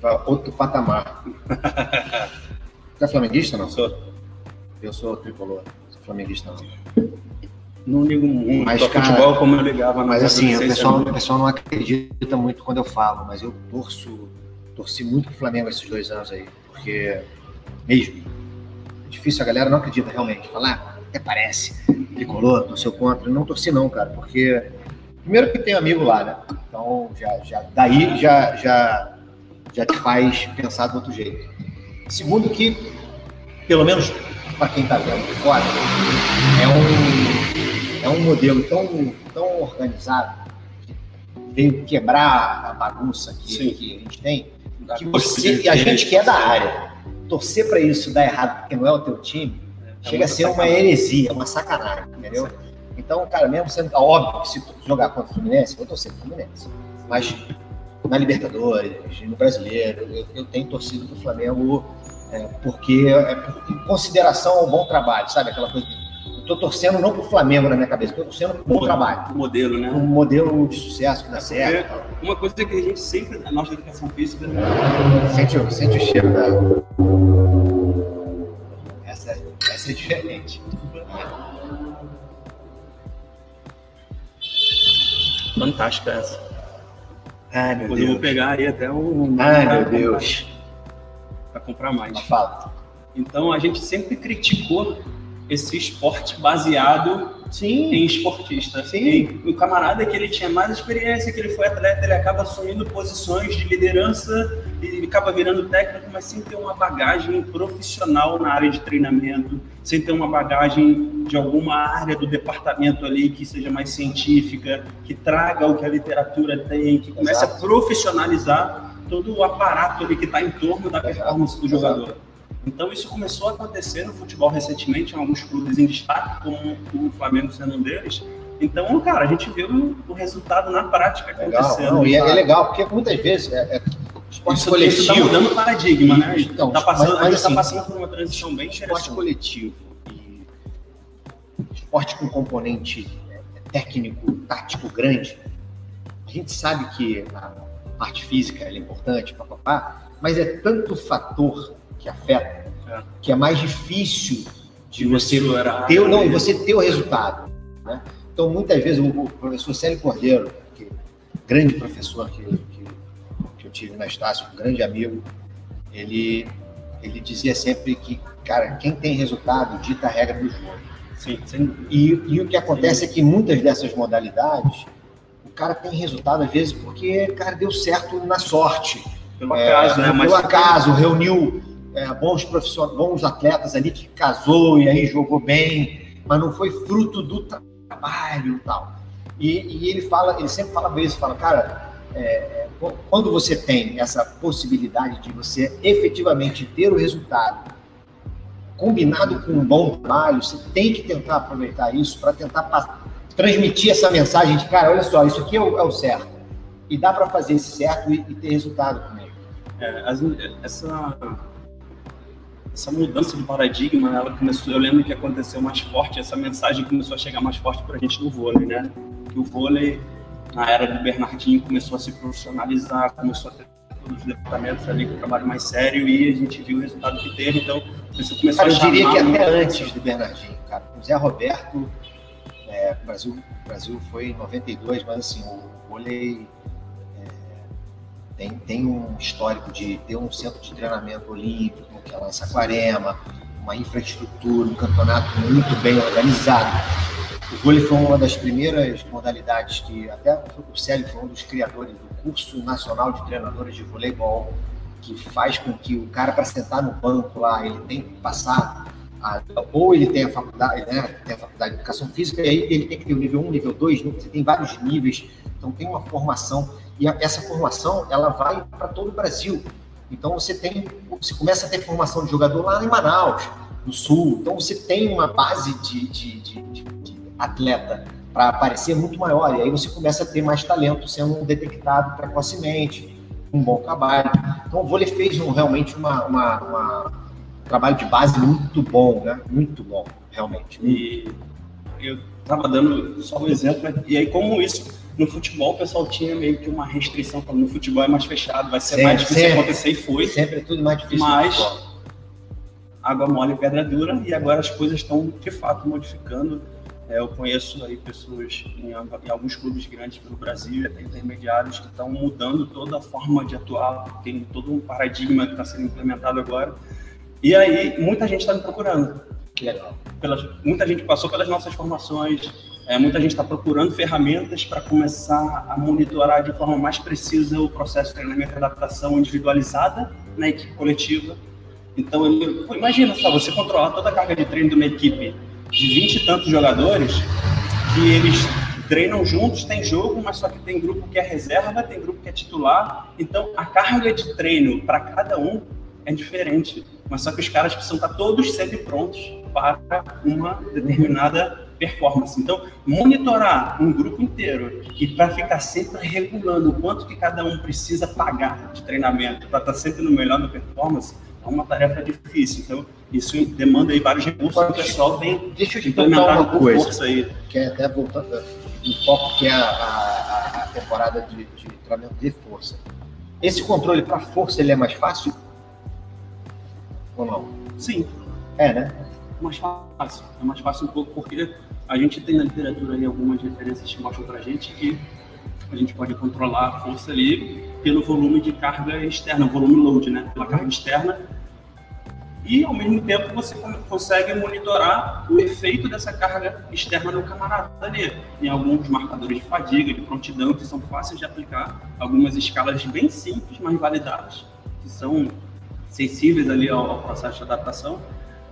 para outro patamar. Você é flamenguista não? Sou. Eu sou tricolor. Sou flamenguista não. Não ligo muito mas, cara, futebol como eu ligava Mas assim, o pessoal, o pessoal não acredita muito quando eu falo, mas eu torço, torci muito pro Flamengo esses dois anos aí, porque mesmo. É difícil, a galera não acredita realmente. Falar, ah, até parece, tricolor, torceu contra. Não torci não, cara, porque primeiro que tem amigo lá, né? Então já, já daí já, já já te faz pensar de outro jeito. Segundo que, pelo menos para quem está vendo de fora, é um, é um modelo tão, tão organizado que veio quebrar a bagunça que, que a gente tem, que você, e a gente que é da área, torcer para isso dar errado porque não é o teu time, é chega a ser uma heresia, uma sacanagem, entendeu? Então, cara, mesmo sendo óbvio que se jogar contra o Fluminense, eu vou torcer pro Fluminense. Mas na Libertadores, no Brasileiro. Eu, eu tenho torcido do Flamengo é, porque é por consideração ao bom trabalho, sabe? Aquela coisa. Eu tô torcendo não pro Flamengo na minha cabeça, tô torcendo pro bom trabalho. Um modelo, né? Um modelo de sucesso que dá certo. É uma coisa que a gente sempre, na nossa educação física. Sente, sente o cheiro da. Essa, essa é diferente. Fantástica essa. Ai, meu Deus. Eu vou pegar aí até um. Ai, meu Deus. Para comprar mais. Fala. Então a gente sempre criticou esse esporte baseado Sim. em esportista. Sim. O camarada que ele tinha mais experiência, que ele foi atleta, ele acaba assumindo posições de liderança e acaba virando técnico, mas sem ter uma bagagem profissional na área de treinamento, sem ter uma bagagem de alguma área do departamento ali que seja mais científica, que traga o que a literatura tem, que comece Exato. a profissionalizar todo o aparato ali que está em torno da performance do jogador. Exato. Então isso começou a acontecer no futebol recentemente, em alguns clubes em destaque, como o Flamengo sendo um deles. Então, cara, a gente viu o resultado na prática legal. acontecendo. Não, e é, é, legal, porque muitas vezes é, é esporte isso, coletivo. está mudando o paradigma, né? Então, tá passando, mas, mas, a gente está assim, passando por uma transição bem interessante. Esporte coletivo e esporte com componente é, técnico, tático grande, a gente sabe que a parte física é importante, papapá, mas é tanto fator que afeta, é. que é mais difícil de você ter, não, você ter o resultado. Né? Então, muitas vezes, o, professor Célio Cordeiro, que, grande professor que, que, que eu tive na Estácio, um grande amigo, ele, ele dizia sempre que, cara, quem tem resultado dita a regra do jogo. Sim, sim. E, e o que acontece sim. é que muitas dessas modalidades, o cara tem resultado, às vezes, porque, cara, deu certo na sorte. Pelo acaso, é, né? Pelo acaso, reuniu é, bons profissionais, bons atletas ali que casou e aí jogou bem, mas não foi fruto do trabalho e tal. E, ele fala, ele sempre fala isso, fala, cara, é, quando você tem essa possibilidade de você efetivamente ter o resultado combinado com um bom trabalho, você tem que tentar aproveitar isso para tentar transmitir essa mensagem de, cara, olha só, isso aqui é o, é o certo. E dá para fazer esse certo e, e, ter resultado com ele. É, essa, essa mudança de paradigma, ela começou, eu lembro que aconteceu mais forte, essa mensagem começou a chegar mais forte para a gente no vôlei, né? Que o vôlei, na era do Bernardinho, começou a se profissionalizar, começou a ter todos os departamentos ali com trabalho mais sério e a gente viu o resultado que teve, então isso começou cara, a Eu diria que até antes do Bernardinho, cara. O Zé Roberto, é, o, Brasil, o Brasil foi em 92, mas assim, o vôlei é, tem, tem um histórico de ter um centro de treinamento olímpico, que é lá em Saquarema, uma infraestrutura, um campeonato muito bem organizado. O vôlei foi uma das primeiras modalidades que até o Célio foi um dos criadores do curso nacional de treinadores de voleibol, que faz com que o cara, para sentar no banco lá, ele tem que passar, a, ou ele tem a faculdade, né, tem a faculdade de educação física, e aí ele tem que ter o nível 1, nível 2, você tem vários níveis, então tem uma formação, e a, essa formação, ela vai para todo o Brasil. Então você tem, você começa a ter formação de jogador lá em Manaus, no Sul, então você tem uma base de, de, de, de atleta para aparecer muito maior, e aí você começa a ter mais talento sendo detectado precocemente, um bom trabalho. Então o vôlei fez realmente uma, uma, uma, um trabalho de base muito bom, né? Muito bom, realmente. E eu estava dando só um exemplo, e aí como isso no futebol o pessoal tinha meio que uma restrição, falando no futebol é mais fechado, vai ser sempre, mais difícil sempre, acontecer e foi. Sempre é tudo mais difícil. Mas água mole e pedra dura e agora as coisas estão de fato modificando é, eu conheço aí pessoas em, em, alguns clubes grandes pelo Brasil até intermediários que estão mudando toda a forma de atuar, tem todo um paradigma que está sendo implementado agora. E aí, muita gente está me procurando. Que legal. Pelas, muita gente passou pelas nossas formações, é, muita gente está procurando ferramentas para começar a monitorar de forma mais precisa o processo de treinamento e adaptação individualizada na equipe coletiva. Então, imagina só, você controlar toda a carga de treino de uma equipe de vinte e tantos jogadores que eles treinam juntos, tem jogo, mas só que tem grupo que é reserva, tem grupo que é titular. Então a carga de treino para cada um é diferente. Mas só que os caras precisam estar todos sempre prontos para uma determinada performance. Então, monitorar um grupo inteiro e para ficar sempre regulando o quanto que cada um precisa pagar de treinamento para estar sempre no melhor da performance é uma tarefa difícil. Então, isso demanda aí vários recursos Pode, que o pessoal tem Deixa eu te implementar uma coisa, aí. que é até voltando no foco que é a, a, a temporada de, de treinamento de força. Esse controle para força ele é mais fácil ou não? Sim. É, né? É mais fácil. É mais fácil um pouco porque a gente tem na literatura aí algumas referências que mostram para a gente que a gente pode controlar a força ali pelo volume de carga externa, volume load, né? Pela carga externa. E, ao mesmo tempo, você consegue monitorar o efeito dessa carga externa no camarada ali. Tem alguns marcadores de fadiga, de prontidão, que são fáceis de aplicar. Algumas escalas bem simples, mas validadas, que são sensíveis ali ao processo de adaptação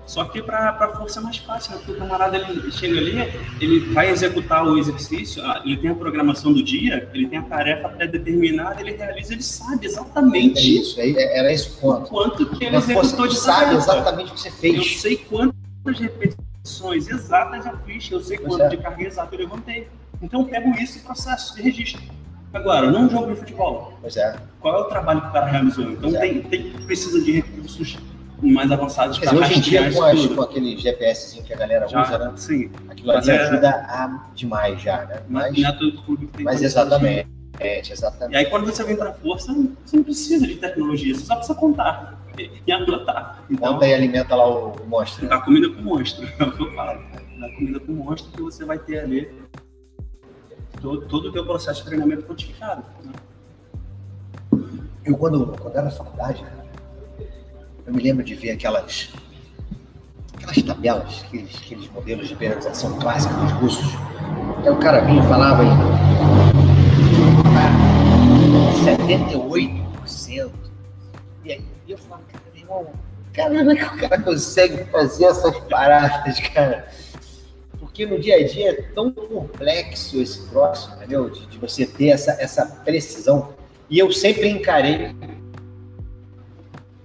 só que para a força é mais fácil, né? porque o camarada ele chega ali, ele vai executar o exercício, ah, ele tem a programação do dia, ele tem a tarefa pré-determinada, ele realiza, ele sabe exatamente. É isso, é, era esse ponto. Quanto que ele Uma executou de sabe exatamente o que você fez. Eu sei quantas repetições exatas eu fiz, eu sei quanto é. de carga exata eu levantei. Então eu pego isso e processo de registro. Agora, num jogo de futebol, pois é. qual é o trabalho que o cara realizou? Então é. tem, tem, precisa de recursos mais avançados para hoje em dia com, as, com aquele GPS que a galera já, usa, né? Sim. Aquilo ali é... ajuda a, demais já, né? Mas, não é todo clube que tem Mas exatamente. É, exatamente. E aí quando você vem para força, você não precisa de tecnologia, você só precisa contar e anotar. Então, Conta e alimenta lá o monstro. Dá comida com monstro, é o que eu falo. Dá comida com monstro que você vai ter ali todo, todo o teu processo de treinamento codificado. Né? Eu quando, quando era faculdade, eu me lembro de ver aquelas, aquelas tabelas, aqueles, aqueles modelos de periodização clássica dos russos. Então o cara vinha e falava em 78%. E aí eu falava, cara, meu irmão, caramba, que o cara consegue fazer essas paradas, cara? porque no dia a dia é tão complexo esse troço, entendeu? De, de você ter essa, essa precisão. E eu sempre encarei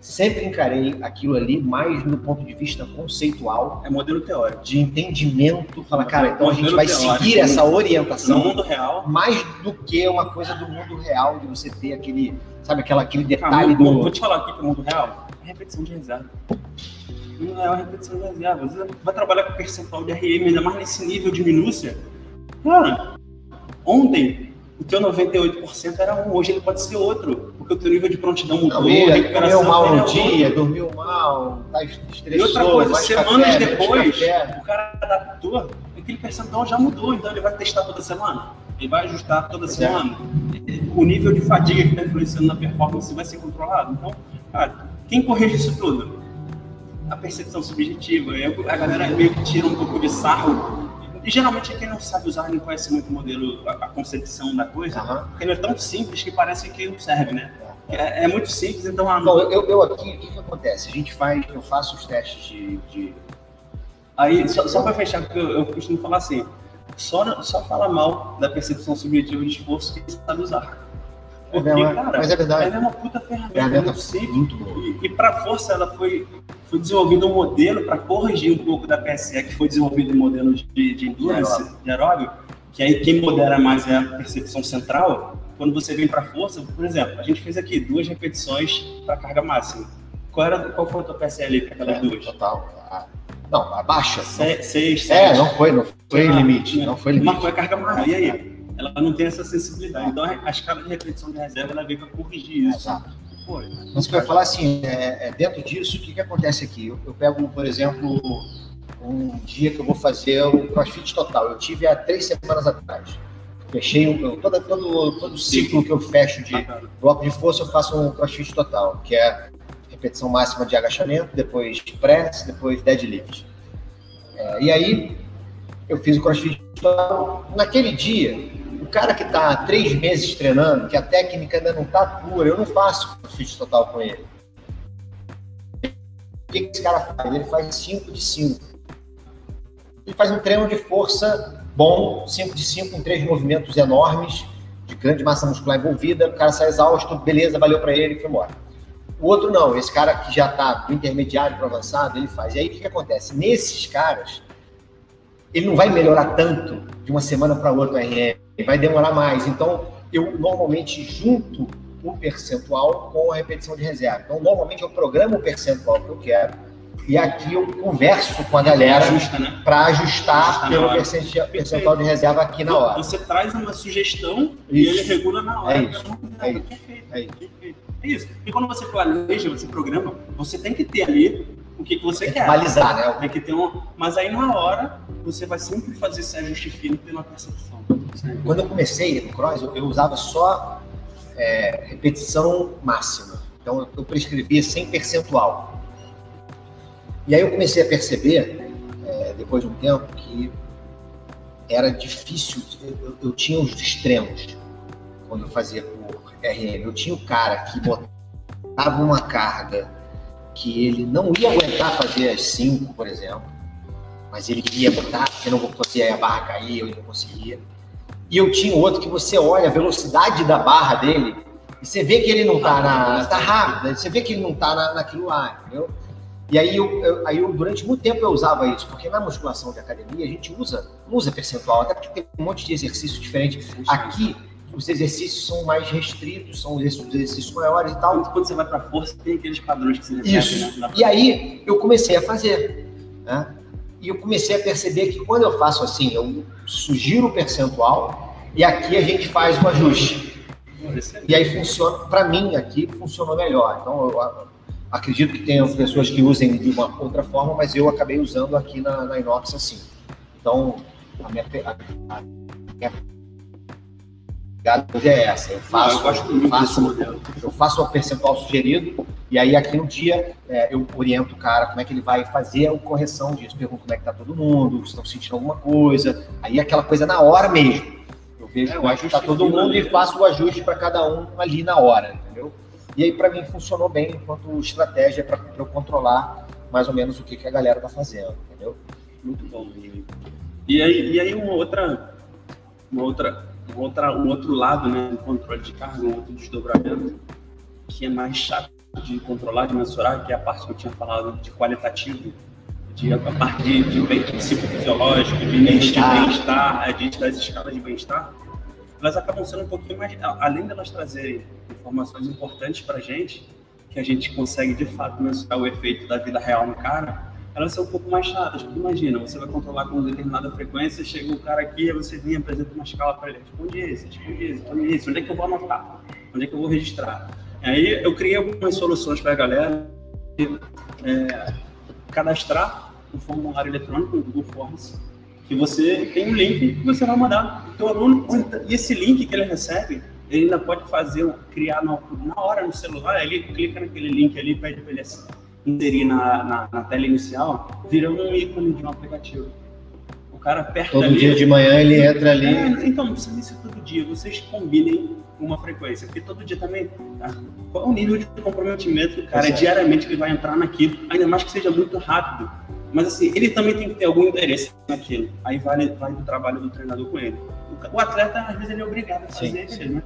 sempre encarei aquilo ali mais no ponto de vista conceitual. É modelo teórico. De entendimento. Fala, cara, então a gente vai seguir essa orientação. No mundo real. Mais do que uma coisa do mundo real, de você ter aquele, sabe, aquela, aquele detalhe do. Vou te falar aqui que é o mundo real. É repetição de reserva. Não é uma repetição de reserva. Você vai trabalhar com percentual de RM, ainda mais nesse nível de minúcia. Cara, ontem o teu 98% era um, hoje ele pode ser outro, porque o teu nível de prontidão mudou, não, ia, recuperação mal um dia, dormiu mal, tá estressado. E outra coisa, semanas café, depois, o cara adaptou, aquele percentual já mudou, então ele vai testar toda semana, ele vai ajustar toda pois é. semana. É. O nível de fadiga que está influenciando na performance vai ser controlado. Então, cara, quem corrige isso tudo? A percepção subjetiva. A galera meio que tira um pouco de sarro e geralmente é quem não sabe usar, não conhece muito o modelo, a, a concepção da coisa, uhum. porque ele é tão simples que parece que não serve, né? É, é muito simples, então... A... Não, eu, eu aqui, o que, que acontece? A gente faz, eu faço os testes de... de... Aí, só, só para fechar, porque eu, eu costumo falar assim, só, só fala mal da percepção subjetiva de esforço que você sabe usar. É porque, é, cara, mas é verdade. ela é uma puta ferramenta, é muito simples. Muito e, e para força ela foi foi desenvolvido um modelo para corrigir um pouco da PSE, que foi desenvolvido um modelo de, de endurance, de aeróbio, que aí quem modera mais é a percepção central. Quando você vem para força, por exemplo, a gente fez aqui duas repetições para carga máxima. Qual, era, qual foi a tua PSE ali para aquelas é, duas? Total. Não, a baixa. Se, seis, É, não foi, não foi ah, limite. Não foi limite. Mas foi a carga máxima. E aí? Ela não tem essa sensibilidade. Então a escala de repetição de reserva ela veio para corrigir isso. Exato. Mas você vai falar assim, é, é, dentro disso, o que, que acontece aqui? Eu, eu, pego, por exemplo, um dia que eu vou fazer o CrossFit total. Eu tive há três semanas atrás. Fechei um, todo, todo, todo ciclo que eu fecho de bloco de força, eu faço um CrossFit total, que é repetição máxima de agachamento, depois press, depois deadlift. É, e aí, eu fiz o CrossFit total. Naquele dia, cara que está três meses treinando, que a técnica ainda não está pura, eu não faço crossfit total com ele. O que esse cara faz? Ele faz 5 de 5. Ele faz um treino de força bom, 5 de 5, com três movimentos enormes, de grande massa muscular envolvida, o cara sai exausto, beleza, valeu para ele e foi embora. O outro não, esse cara que já está do intermediário para avançado, ele faz. E aí o que, que acontece? Nesses caras, ele não vai melhorar tanto de uma semana para outra o RM, vai demorar mais. Então, eu normalmente junto o percentual com a repetição de reserva. Então, normalmente eu programo o percentual que eu quero e aqui eu converso com a galera né? para ajustar Ajusta pelo percentual, percentual de reserva aqui na hora. Você traz uma sugestão isso. e ele regula na hora. É isso. É, isso. É isso. É isso. E quando você planeja, você programa, você tem que ter ali o que, que você tem quer. Balizar, né? Tem que ter um. Mas aí na hora você vai sempre fazer esse ajuste fino pela percepção. Quando eu comecei no cross, eu, eu usava só é, repetição máxima. Então eu, prescrevia 100 percentual. E aí eu comecei a perceber, é, depois de um tempo, que era difícil. Eu, eu, tinha os extremos quando eu fazia por RM. Eu tinha o cara que botava uma carga que ele não ia aguentar fazer as 5, por exemplo, mas ele queria botar, porque não fazer a barra cair, eu não conseguia. E eu tinha outro que você olha a velocidade da barra dele e você vê que ele não tá na. tá rápido, você vê que ele não tá na, naquilo lá, entendeu? E aí eu, eu, aí eu, durante muito tempo eu usava isso, porque na musculação de academia a gente usa, usa percentual, até porque tem um monte de exercícios diferentes. Aqui os exercícios são mais restritos, são os exercícios maiores e tal. Quando você vai para força, tem aqueles padrões que você repetem, Isso. Né? E aí eu comecei a fazer. Né? E eu comecei a perceber que quando eu faço assim, eu sugiro o percentual e aqui a gente faz o ajuste. E aí funciona, para mim aqui funcionou melhor. Então eu acredito que tenham pessoas que usem de uma outra forma, mas eu acabei usando aqui na, na Inox assim. Então a minha, a, a minha hoje é essa. Eu faço, eu, gosto muito faço, eu faço o percentual sugerido e aí aqui no dia é, eu oriento o cara como é que ele vai fazer a correção disso. Pergunto como é que tá todo mundo, se estão sentindo alguma coisa. Aí aquela coisa na hora mesmo. Eu vejo é, como é que tá todo mundo e faço o ajuste para cada um ali na hora, entendeu? E aí para mim funcionou bem enquanto estratégia para eu controlar mais ou menos o que, que a galera tá fazendo, entendeu? Muito bom. E aí, e aí uma outra, uma outra, outra, um outro lado, né, do controle de carga, um outro desdobramento, que é mais chato de controlar, de mensurar, que é a parte que eu tinha falado de qualitativo, de a parte de, de, psicofisiológico, de bem-estar, é, de, das escalas de bem-estar, elas acabam sendo um pouquinho mais, além delas trazerem informações importantes para a gente, que a gente consegue de fato mensurar o efeito da vida real no cara, elas são um pouco mais chatas. Porque imagina, você vai controlar com determinada frequência, chega um cara aqui, você vem apresenta uma escala para ele, responde esse, responde esse, responde esse, onde é que eu vou anotar? Onde é que eu vou registrar? Aí eu criei algumas soluções para a galera é, cadastrar um formulário eletrônico no Google Forms, que você tem um link que você vai mandar o teu aluno, e esse link que ele recebe, ele ainda pode fazer, criar na, na hora no celular, ele clica naquele link ali, pede para ele inserir na, na, na, tela inicial, vira um ícone de um aplicativo. O cara aperta todo ali. Todo dia de manhã ele entra ali. É, então, não precisa isso todo dia. Vocês combinem uma frequência, porque todo dia também. Tá? Qual é o nível de comprometimento do cara? É diariamente que vai entrar naquilo, ainda mais que seja muito rápido. Mas assim, ele também tem que ter algum interesse naquilo. Aí vai, vai do trabalho do treinador com ele. O, o atleta, às vezes, ele é obrigado a fazer sim, sim. né?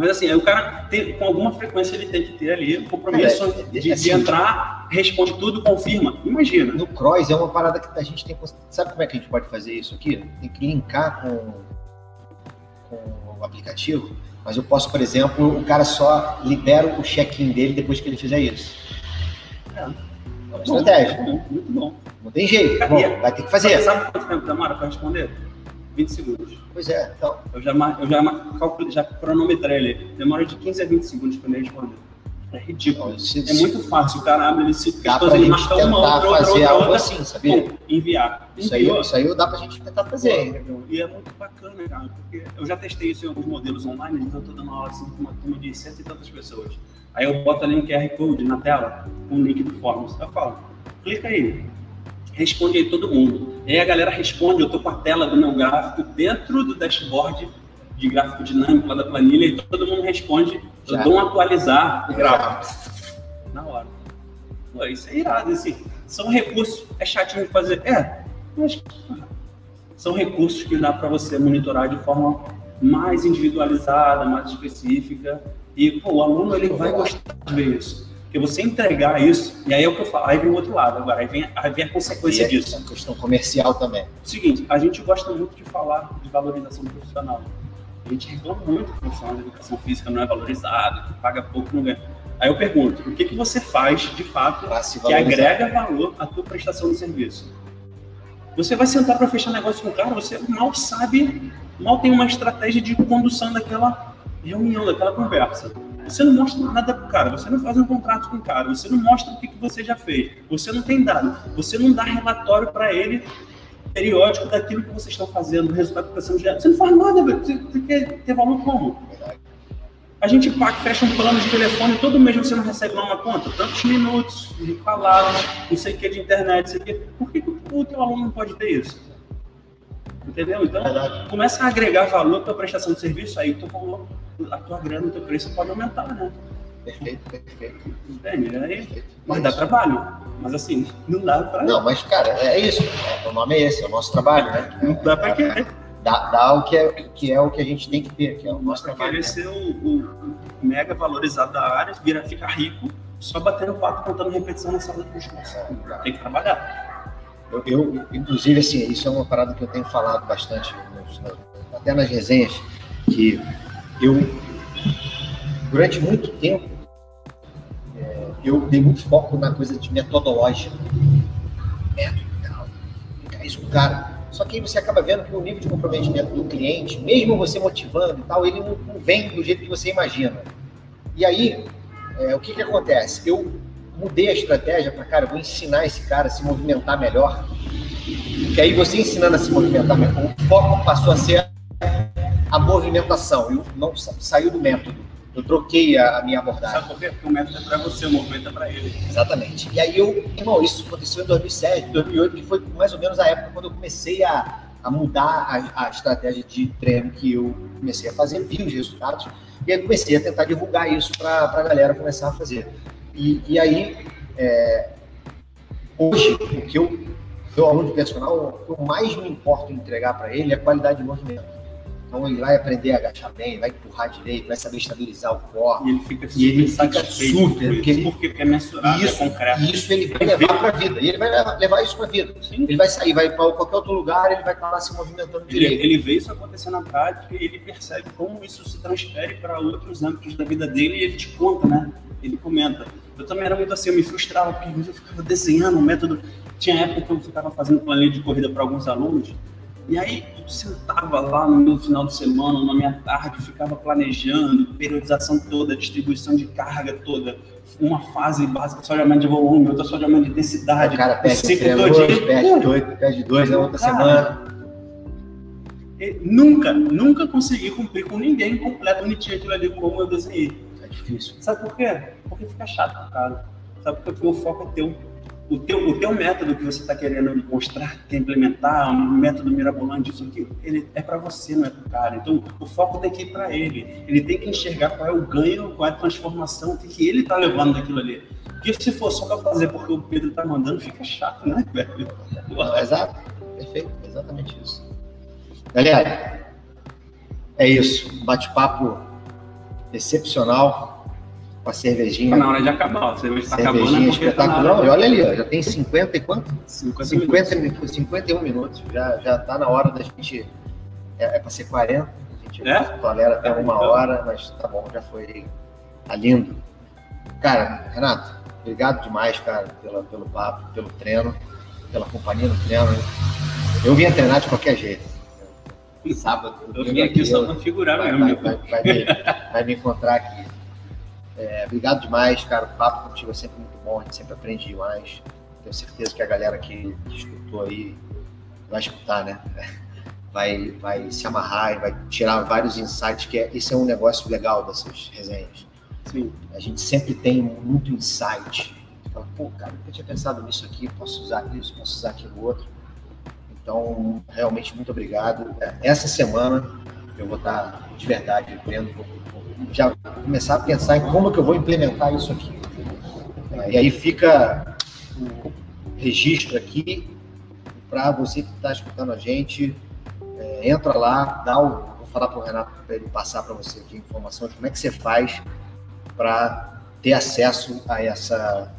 Mas assim, aí o cara tem, com alguma frequência ele tem que ter ali o compromisso é, de, assim, de, entrar, responde tudo, confirma. Imagina. No Cross é uma parada que a gente tem. Sabe como é que a gente pode fazer isso aqui? Tem que linkar com, com o aplicativo. Mas eu posso, por exemplo, o cara só libera o check-in dele depois que ele fizer isso. É. É uma estratégia. Muito bom, muito bom. Não tem jeito. Bom, vai ter que fazer. Sabe quanto tempo demora para responder? 20 segundos. Pois é, então. Eu já, eu já, calculei, já cronometrei ele. Demora de 15 a 20 segundos para ele responder. É ridículo. Se, é muito fácil. O cara abre ele se dá pra gente tentar uma, outra, fazer outra, algo outra, assim, sabia? Enviar. Isso aí, isso aí dá pra gente tentar fazer. E é muito bacana, cara, porque eu já testei isso em alguns modelos online, então eu tô dando aula assim com uma turma de cento e tantas pessoas. Aí eu boto ali um QR Code na tela, com um link do Forms. Eu falo, clica aí, responde aí todo mundo. E aí a galera responde, eu estou com a tela do meu gráfico dentro do dashboard de gráfico dinâmico lá da planilha e todo mundo responde, Já. eu dou um atualizar o gráfico. Na hora. Pô, isso é irado, assim. São recursos, é chatinho de fazer? É, mas são recursos que dá para você monitorar de forma mais individualizada, mais específica. E pô, o aluno ele vai gostar de ver isso. Porque você entregar isso, e aí é o que eu falo, aí vem o outro lado agora, aí vem, aí vem a consequência aí é disso. A questão comercial também. Seguinte, a gente gosta muito de falar de valorização profissional. A gente reclama muito que o profissional de educação física não é valorizado, que paga pouco não ganha. Aí eu pergunto, o que, que você faz, de fato, que agrega valor à tua prestação de serviço? Você vai sentar para fechar negócio com o cara, você mal sabe, mal tem uma estratégia de condução daquela reunião, daquela conversa. Você não mostra nada pro cara, você não faz um contrato com o cara, você não mostra o que, que você já fez, você não tem dado, você não dá relatório para ele periódico daquilo que vocês estão fazendo, resultado que está sendo gerado. Você não faz nada, velho. Você, você quer ter valor como? A gente paga, fecha um plano de telefone, todo mês você não recebe lá uma conta, tantos minutos de palavras, não sei o que de internet, não sei o que. Por que, que o teu aluno não pode ter isso? Entendeu? Então, começa a agregar valor para a prestação de serviço, aí tu valor a tua grana, o teu preço pode aumentar, né? Perfeito, perfeito. Entende? Aí, perfeito. Mas dá trabalho. Mas assim, não dá para. Não, mas, cara, é isso. É, o nome é esse, é o nosso trabalho, né? Não dá para querer. Dá, dá o que é, que é o que a gente tem que ter, que é o nosso trabalho. querer né? ser o, o, mega valorizado da área, virar, ficar rico, só batendo papo, contando repetição na sala de musculação. Tem que trabalhar. Eu, eu, inclusive, assim, isso é uma parada que eu tenho falado bastante, até nas resenhas, que eu, durante muito tempo, é, eu dei muito foco na coisa de metodológica. Método. É isso, cara. Só que aí você acaba vendo que o nível de comprometimento do cliente, mesmo você motivando e tal, ele não, não vem do jeito que você imagina. E aí, é, o que que acontece? Eu mudei a estratégia para, cara, eu vou ensinar esse cara a se movimentar melhor. Que aí você ensinando a se movimentar melhor, o foco passou a ser a movimentação. Eu não saiu do método. Eu troquei a, a minha abordagem. Sabe por quê? Porque o método é para você, o movimento é para ele. Exatamente. E aí eu, irmão, isso aconteceu em 2007, 2008, que foi mais ou menos a época quando eu comecei a, a mudar a, a estratégia de treino que eu comecei a fazer, vi os resultados, e aí comecei a tentar divulgar isso para a galera começar a fazer. E, e aí, é, hoje, o que eu meu aluno de personal, o que eu mais me importo em entregar para ele é a qualidade de movimento. Então ele vai aprender a agachar bem, vai empurrar direito, vai saber estabilizar o corpo. E ele fica super, ele fica super porque, ele, porque é mensurado, isso, é concreto. Isso ele vai levar para a vida. E ele vai levar isso para a vida. Sim. Ele vai sair, vai para qualquer outro lugar, ele vai estar lá se movimentando ele, direito. Ele vê isso acontecer na prática e ele percebe como isso se transfere para outros âmbitos da vida dele e ele te conta, né? Ele comenta. Eu também era muito assim, eu me frustrava, porque eu ficava desenhando um método. Tinha época que eu ficava fazendo planilha de corrida para alguns alunos e aí eu sentava lá no meu final de semana, na minha tarde, ficava planejando, periodização toda, distribuição de carga toda, uma fase básica só de aumento de volume, outra só de aumento de densidade. O cara perde um hoje, perde dois, perde dois na outra cara, semana. Nunca, nunca consegui cumprir com ninguém completo, bonitinho aquilo ali como eu desenhei. Difícil. Sabe por quê? Porque fica chato, cara. Sabe por quê? Porque o foco é teu o teu, o teu método que você está querendo mostrar, quer implementar, um método mirabolante, isso aqui, ele é para você, não é para o cara. Então, o foco tem que ir para ele. Ele tem que enxergar qual é o ganho, qual é a transformação, o que ele está levando daquilo ali. Porque se for só para fazer porque o Pedro está mandando, fica chato, né, velho? Exato, perfeito, exatamente isso. Galera, é isso. Bate-papo excepcional com a cervejinha. Tá na hora de acabar, a cerveja está acabando. Cervejinha é tá espetacular. Tá olha ali, ó, já tem 50 e quanto? 50, 50 minutos. 51 minutos. Já, já tá na hora da gente. É, é para ser 40. A gente é? tolera até uma então. hora, mas tá bom, já foi. Tá lindo. Cara, Renato, obrigado demais, cara, pela, pelo papo, pelo treino, pela companhia no treino. Eu vinha treinar de qualquer jeito. Sábado. Eu vim aqui só para figurar vai, mesmo. Vai, vai, me, vai me encontrar aqui. É, obrigado demais, cara. O papo contigo é sempre muito bom, a gente sempre aprende demais. Tenho certeza que a galera que, escutou aí vai escutar, né? Vai, vai se amarrar e vai tirar vários insights, que é, esse é um negócio legal dessas resenhas. Sim. A gente sempre tem muito insight. Fala, pô, cara, eu tinha pensado nisso aqui, posso usar isso, posso usar aquilo outro. Então, realmente, muito obrigado. Essa semana eu vou estar de verdade vendo, vou já começar a pensar em como que eu vou implementar isso aqui. E aí fica o registro aqui para você que está escutando a gente, é, entra lá, dá o, vou falar para o Renato para ele passar para você aqui informação de como é que você faz para ter acesso a essa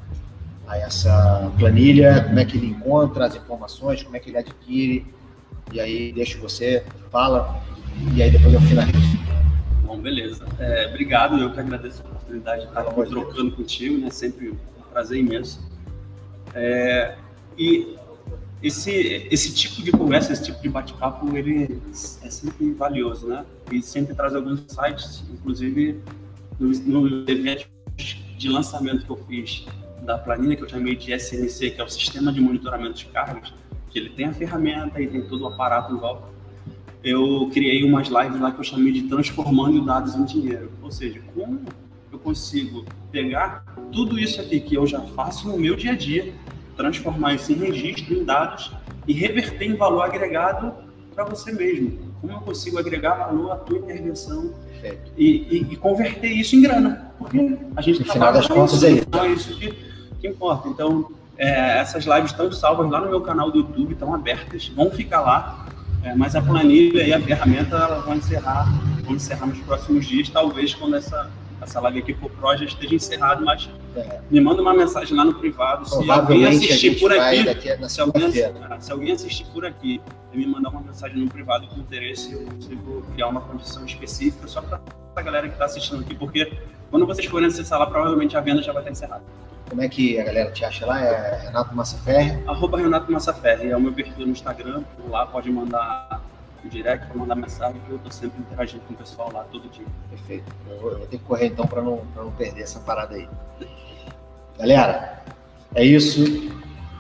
a essa planilha, como é que ele encontra as informações, como é que ele adquire, e aí deixo você, fala, e aí depois eu finalizo. Bom, beleza. É, obrigado, eu que agradeço a oportunidade de estar aqui trocando contigo, né? Sempre um prazer imenso. É, e esse, esse tipo de conversa, esse tipo de bate-papo, ele é sempre valioso, né? E sempre traz alguns insights, inclusive no, no evento de lançamento que eu fiz da planilha que eu chamei de SNC, que é o Sistema de Monitoramento de Cargas, que ele tem a ferramenta e tem todo o aparato em volta eu criei umas lives lá que eu chamei de transformando dados em dinheiro. Ou seja, como eu consigo pegar tudo isso aqui que eu já faço no meu dia a dia, transformar isso em registro, em dados e reverter em valor agregado para você mesmo. Como eu consigo agregar valor à tua intervenção e, e, e, converter isso em grana? Porque a gente no final das contas isso, é isso. isso que, que importa. Então, é, essas lives estão salvas lá no meu canal do YouTube, estão abertas, vão ficar lá. É, mas a planilha e a ferramenta elas vão encerrar, vão encerrar nos próximos dias, talvez quando essa, essa live aqui for pro já esteja encerrado, mas é. me manda uma mensagem lá no privado. Se alguém assistir por aqui, se alguém, se alguém assistir por aqui e me mandar uma mensagem no privado com interesse, eu consigo criar uma condição específica só para a galera que está assistindo aqui, porque quando vocês forem acessar lá, provavelmente a venda já vai estar encerrada. Como é que a galera te acha lá? É Renato Massaferri? Arroba Renato Massaferri, é o meu perfil no Instagram. Por lá pode mandar o direct para mandar mensagem, que eu estou sempre interagindo com o pessoal lá todo dia. Perfeito. Eu vou, eu vou ter que correr então para não, não perder essa parada aí. Galera, é isso.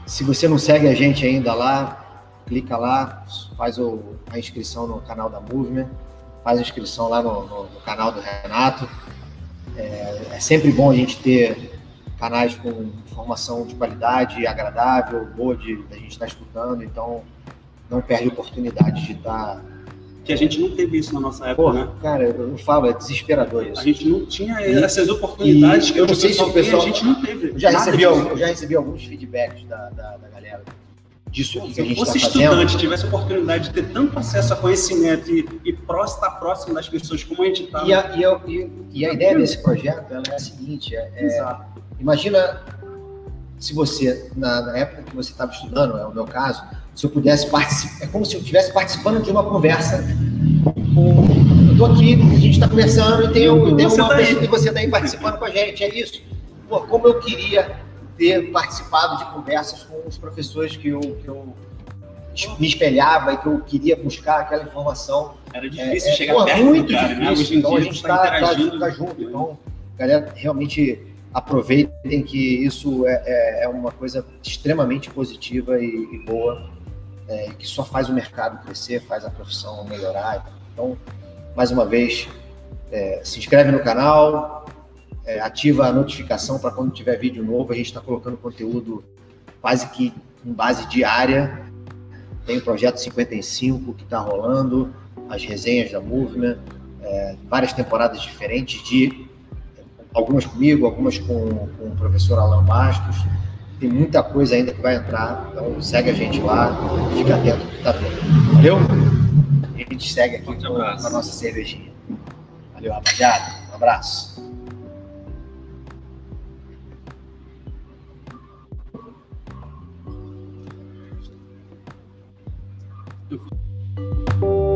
Se você não segue a gente ainda lá, clica lá, faz o, a inscrição no canal da Movement, faz a inscrição lá no, no, no canal do Renato. É, é sempre bom a gente ter canais com informação de qualidade, agradável, boa de, de a gente estar tá escutando, então não perde oportunidade de estar. Tá que a gente não teve isso na nossa época, né? Cara, eu falo, é desesperador isso. A gente não tinha essas oportunidades que eu não sei se o pessoal. a gente não teve. Já, recebi, eu já recebi alguns feedbacks da, da, da galera disso aqui Se eu fosse fazendo. estudante, tivesse a oportunidade de ter tanto acesso a conhecimento e, e estar próximo das pessoas como a gente está. E a, e, a, e- e a ideia desse projeto é a seguinte: é, é- Exato. imagina se você, na, na época que você estava estudando, é o meu caso, se eu pudesse participar, é como se eu estivesse participando de uma conversa com. Eu estou aqui, a gente está conversando e tem, um- tem Você uma tá aí. pessoa e você está aí participando com a gente, é isso. Pô, como eu queria ter participado de conversas com os professores que eu, que eu me espelhava e que eu queria buscar aquela informação Era difícil é, chegar pô, perto muito cara, né? difícil. Em então a gente está está interagindo. tá junto. Então, galera, realmente aproveitem que isso é, é- é uma coisa extremamente positiva e, e boa, é, que só faz o mercado crescer, faz a profissão melhorar. Então, mais uma vez, é, se inscreve no canal, é, ativa a notificação para quando tiver vídeo novo. A gente está colocando conteúdo quase que em base diária. Tem o projeto 55 que está rolando, as resenhas da Movement, é, várias temporadas diferentes de algumas comigo, algumas com, com o professor Alan Bastos. Tem muita coisa ainda que vai entrar, então segue a gente lá, fica atento que está vindo. Valeu? A gente segue aqui Forte com, abraço. a nossa cervejinha. Valeu, rapaziada. Um abraço. Eu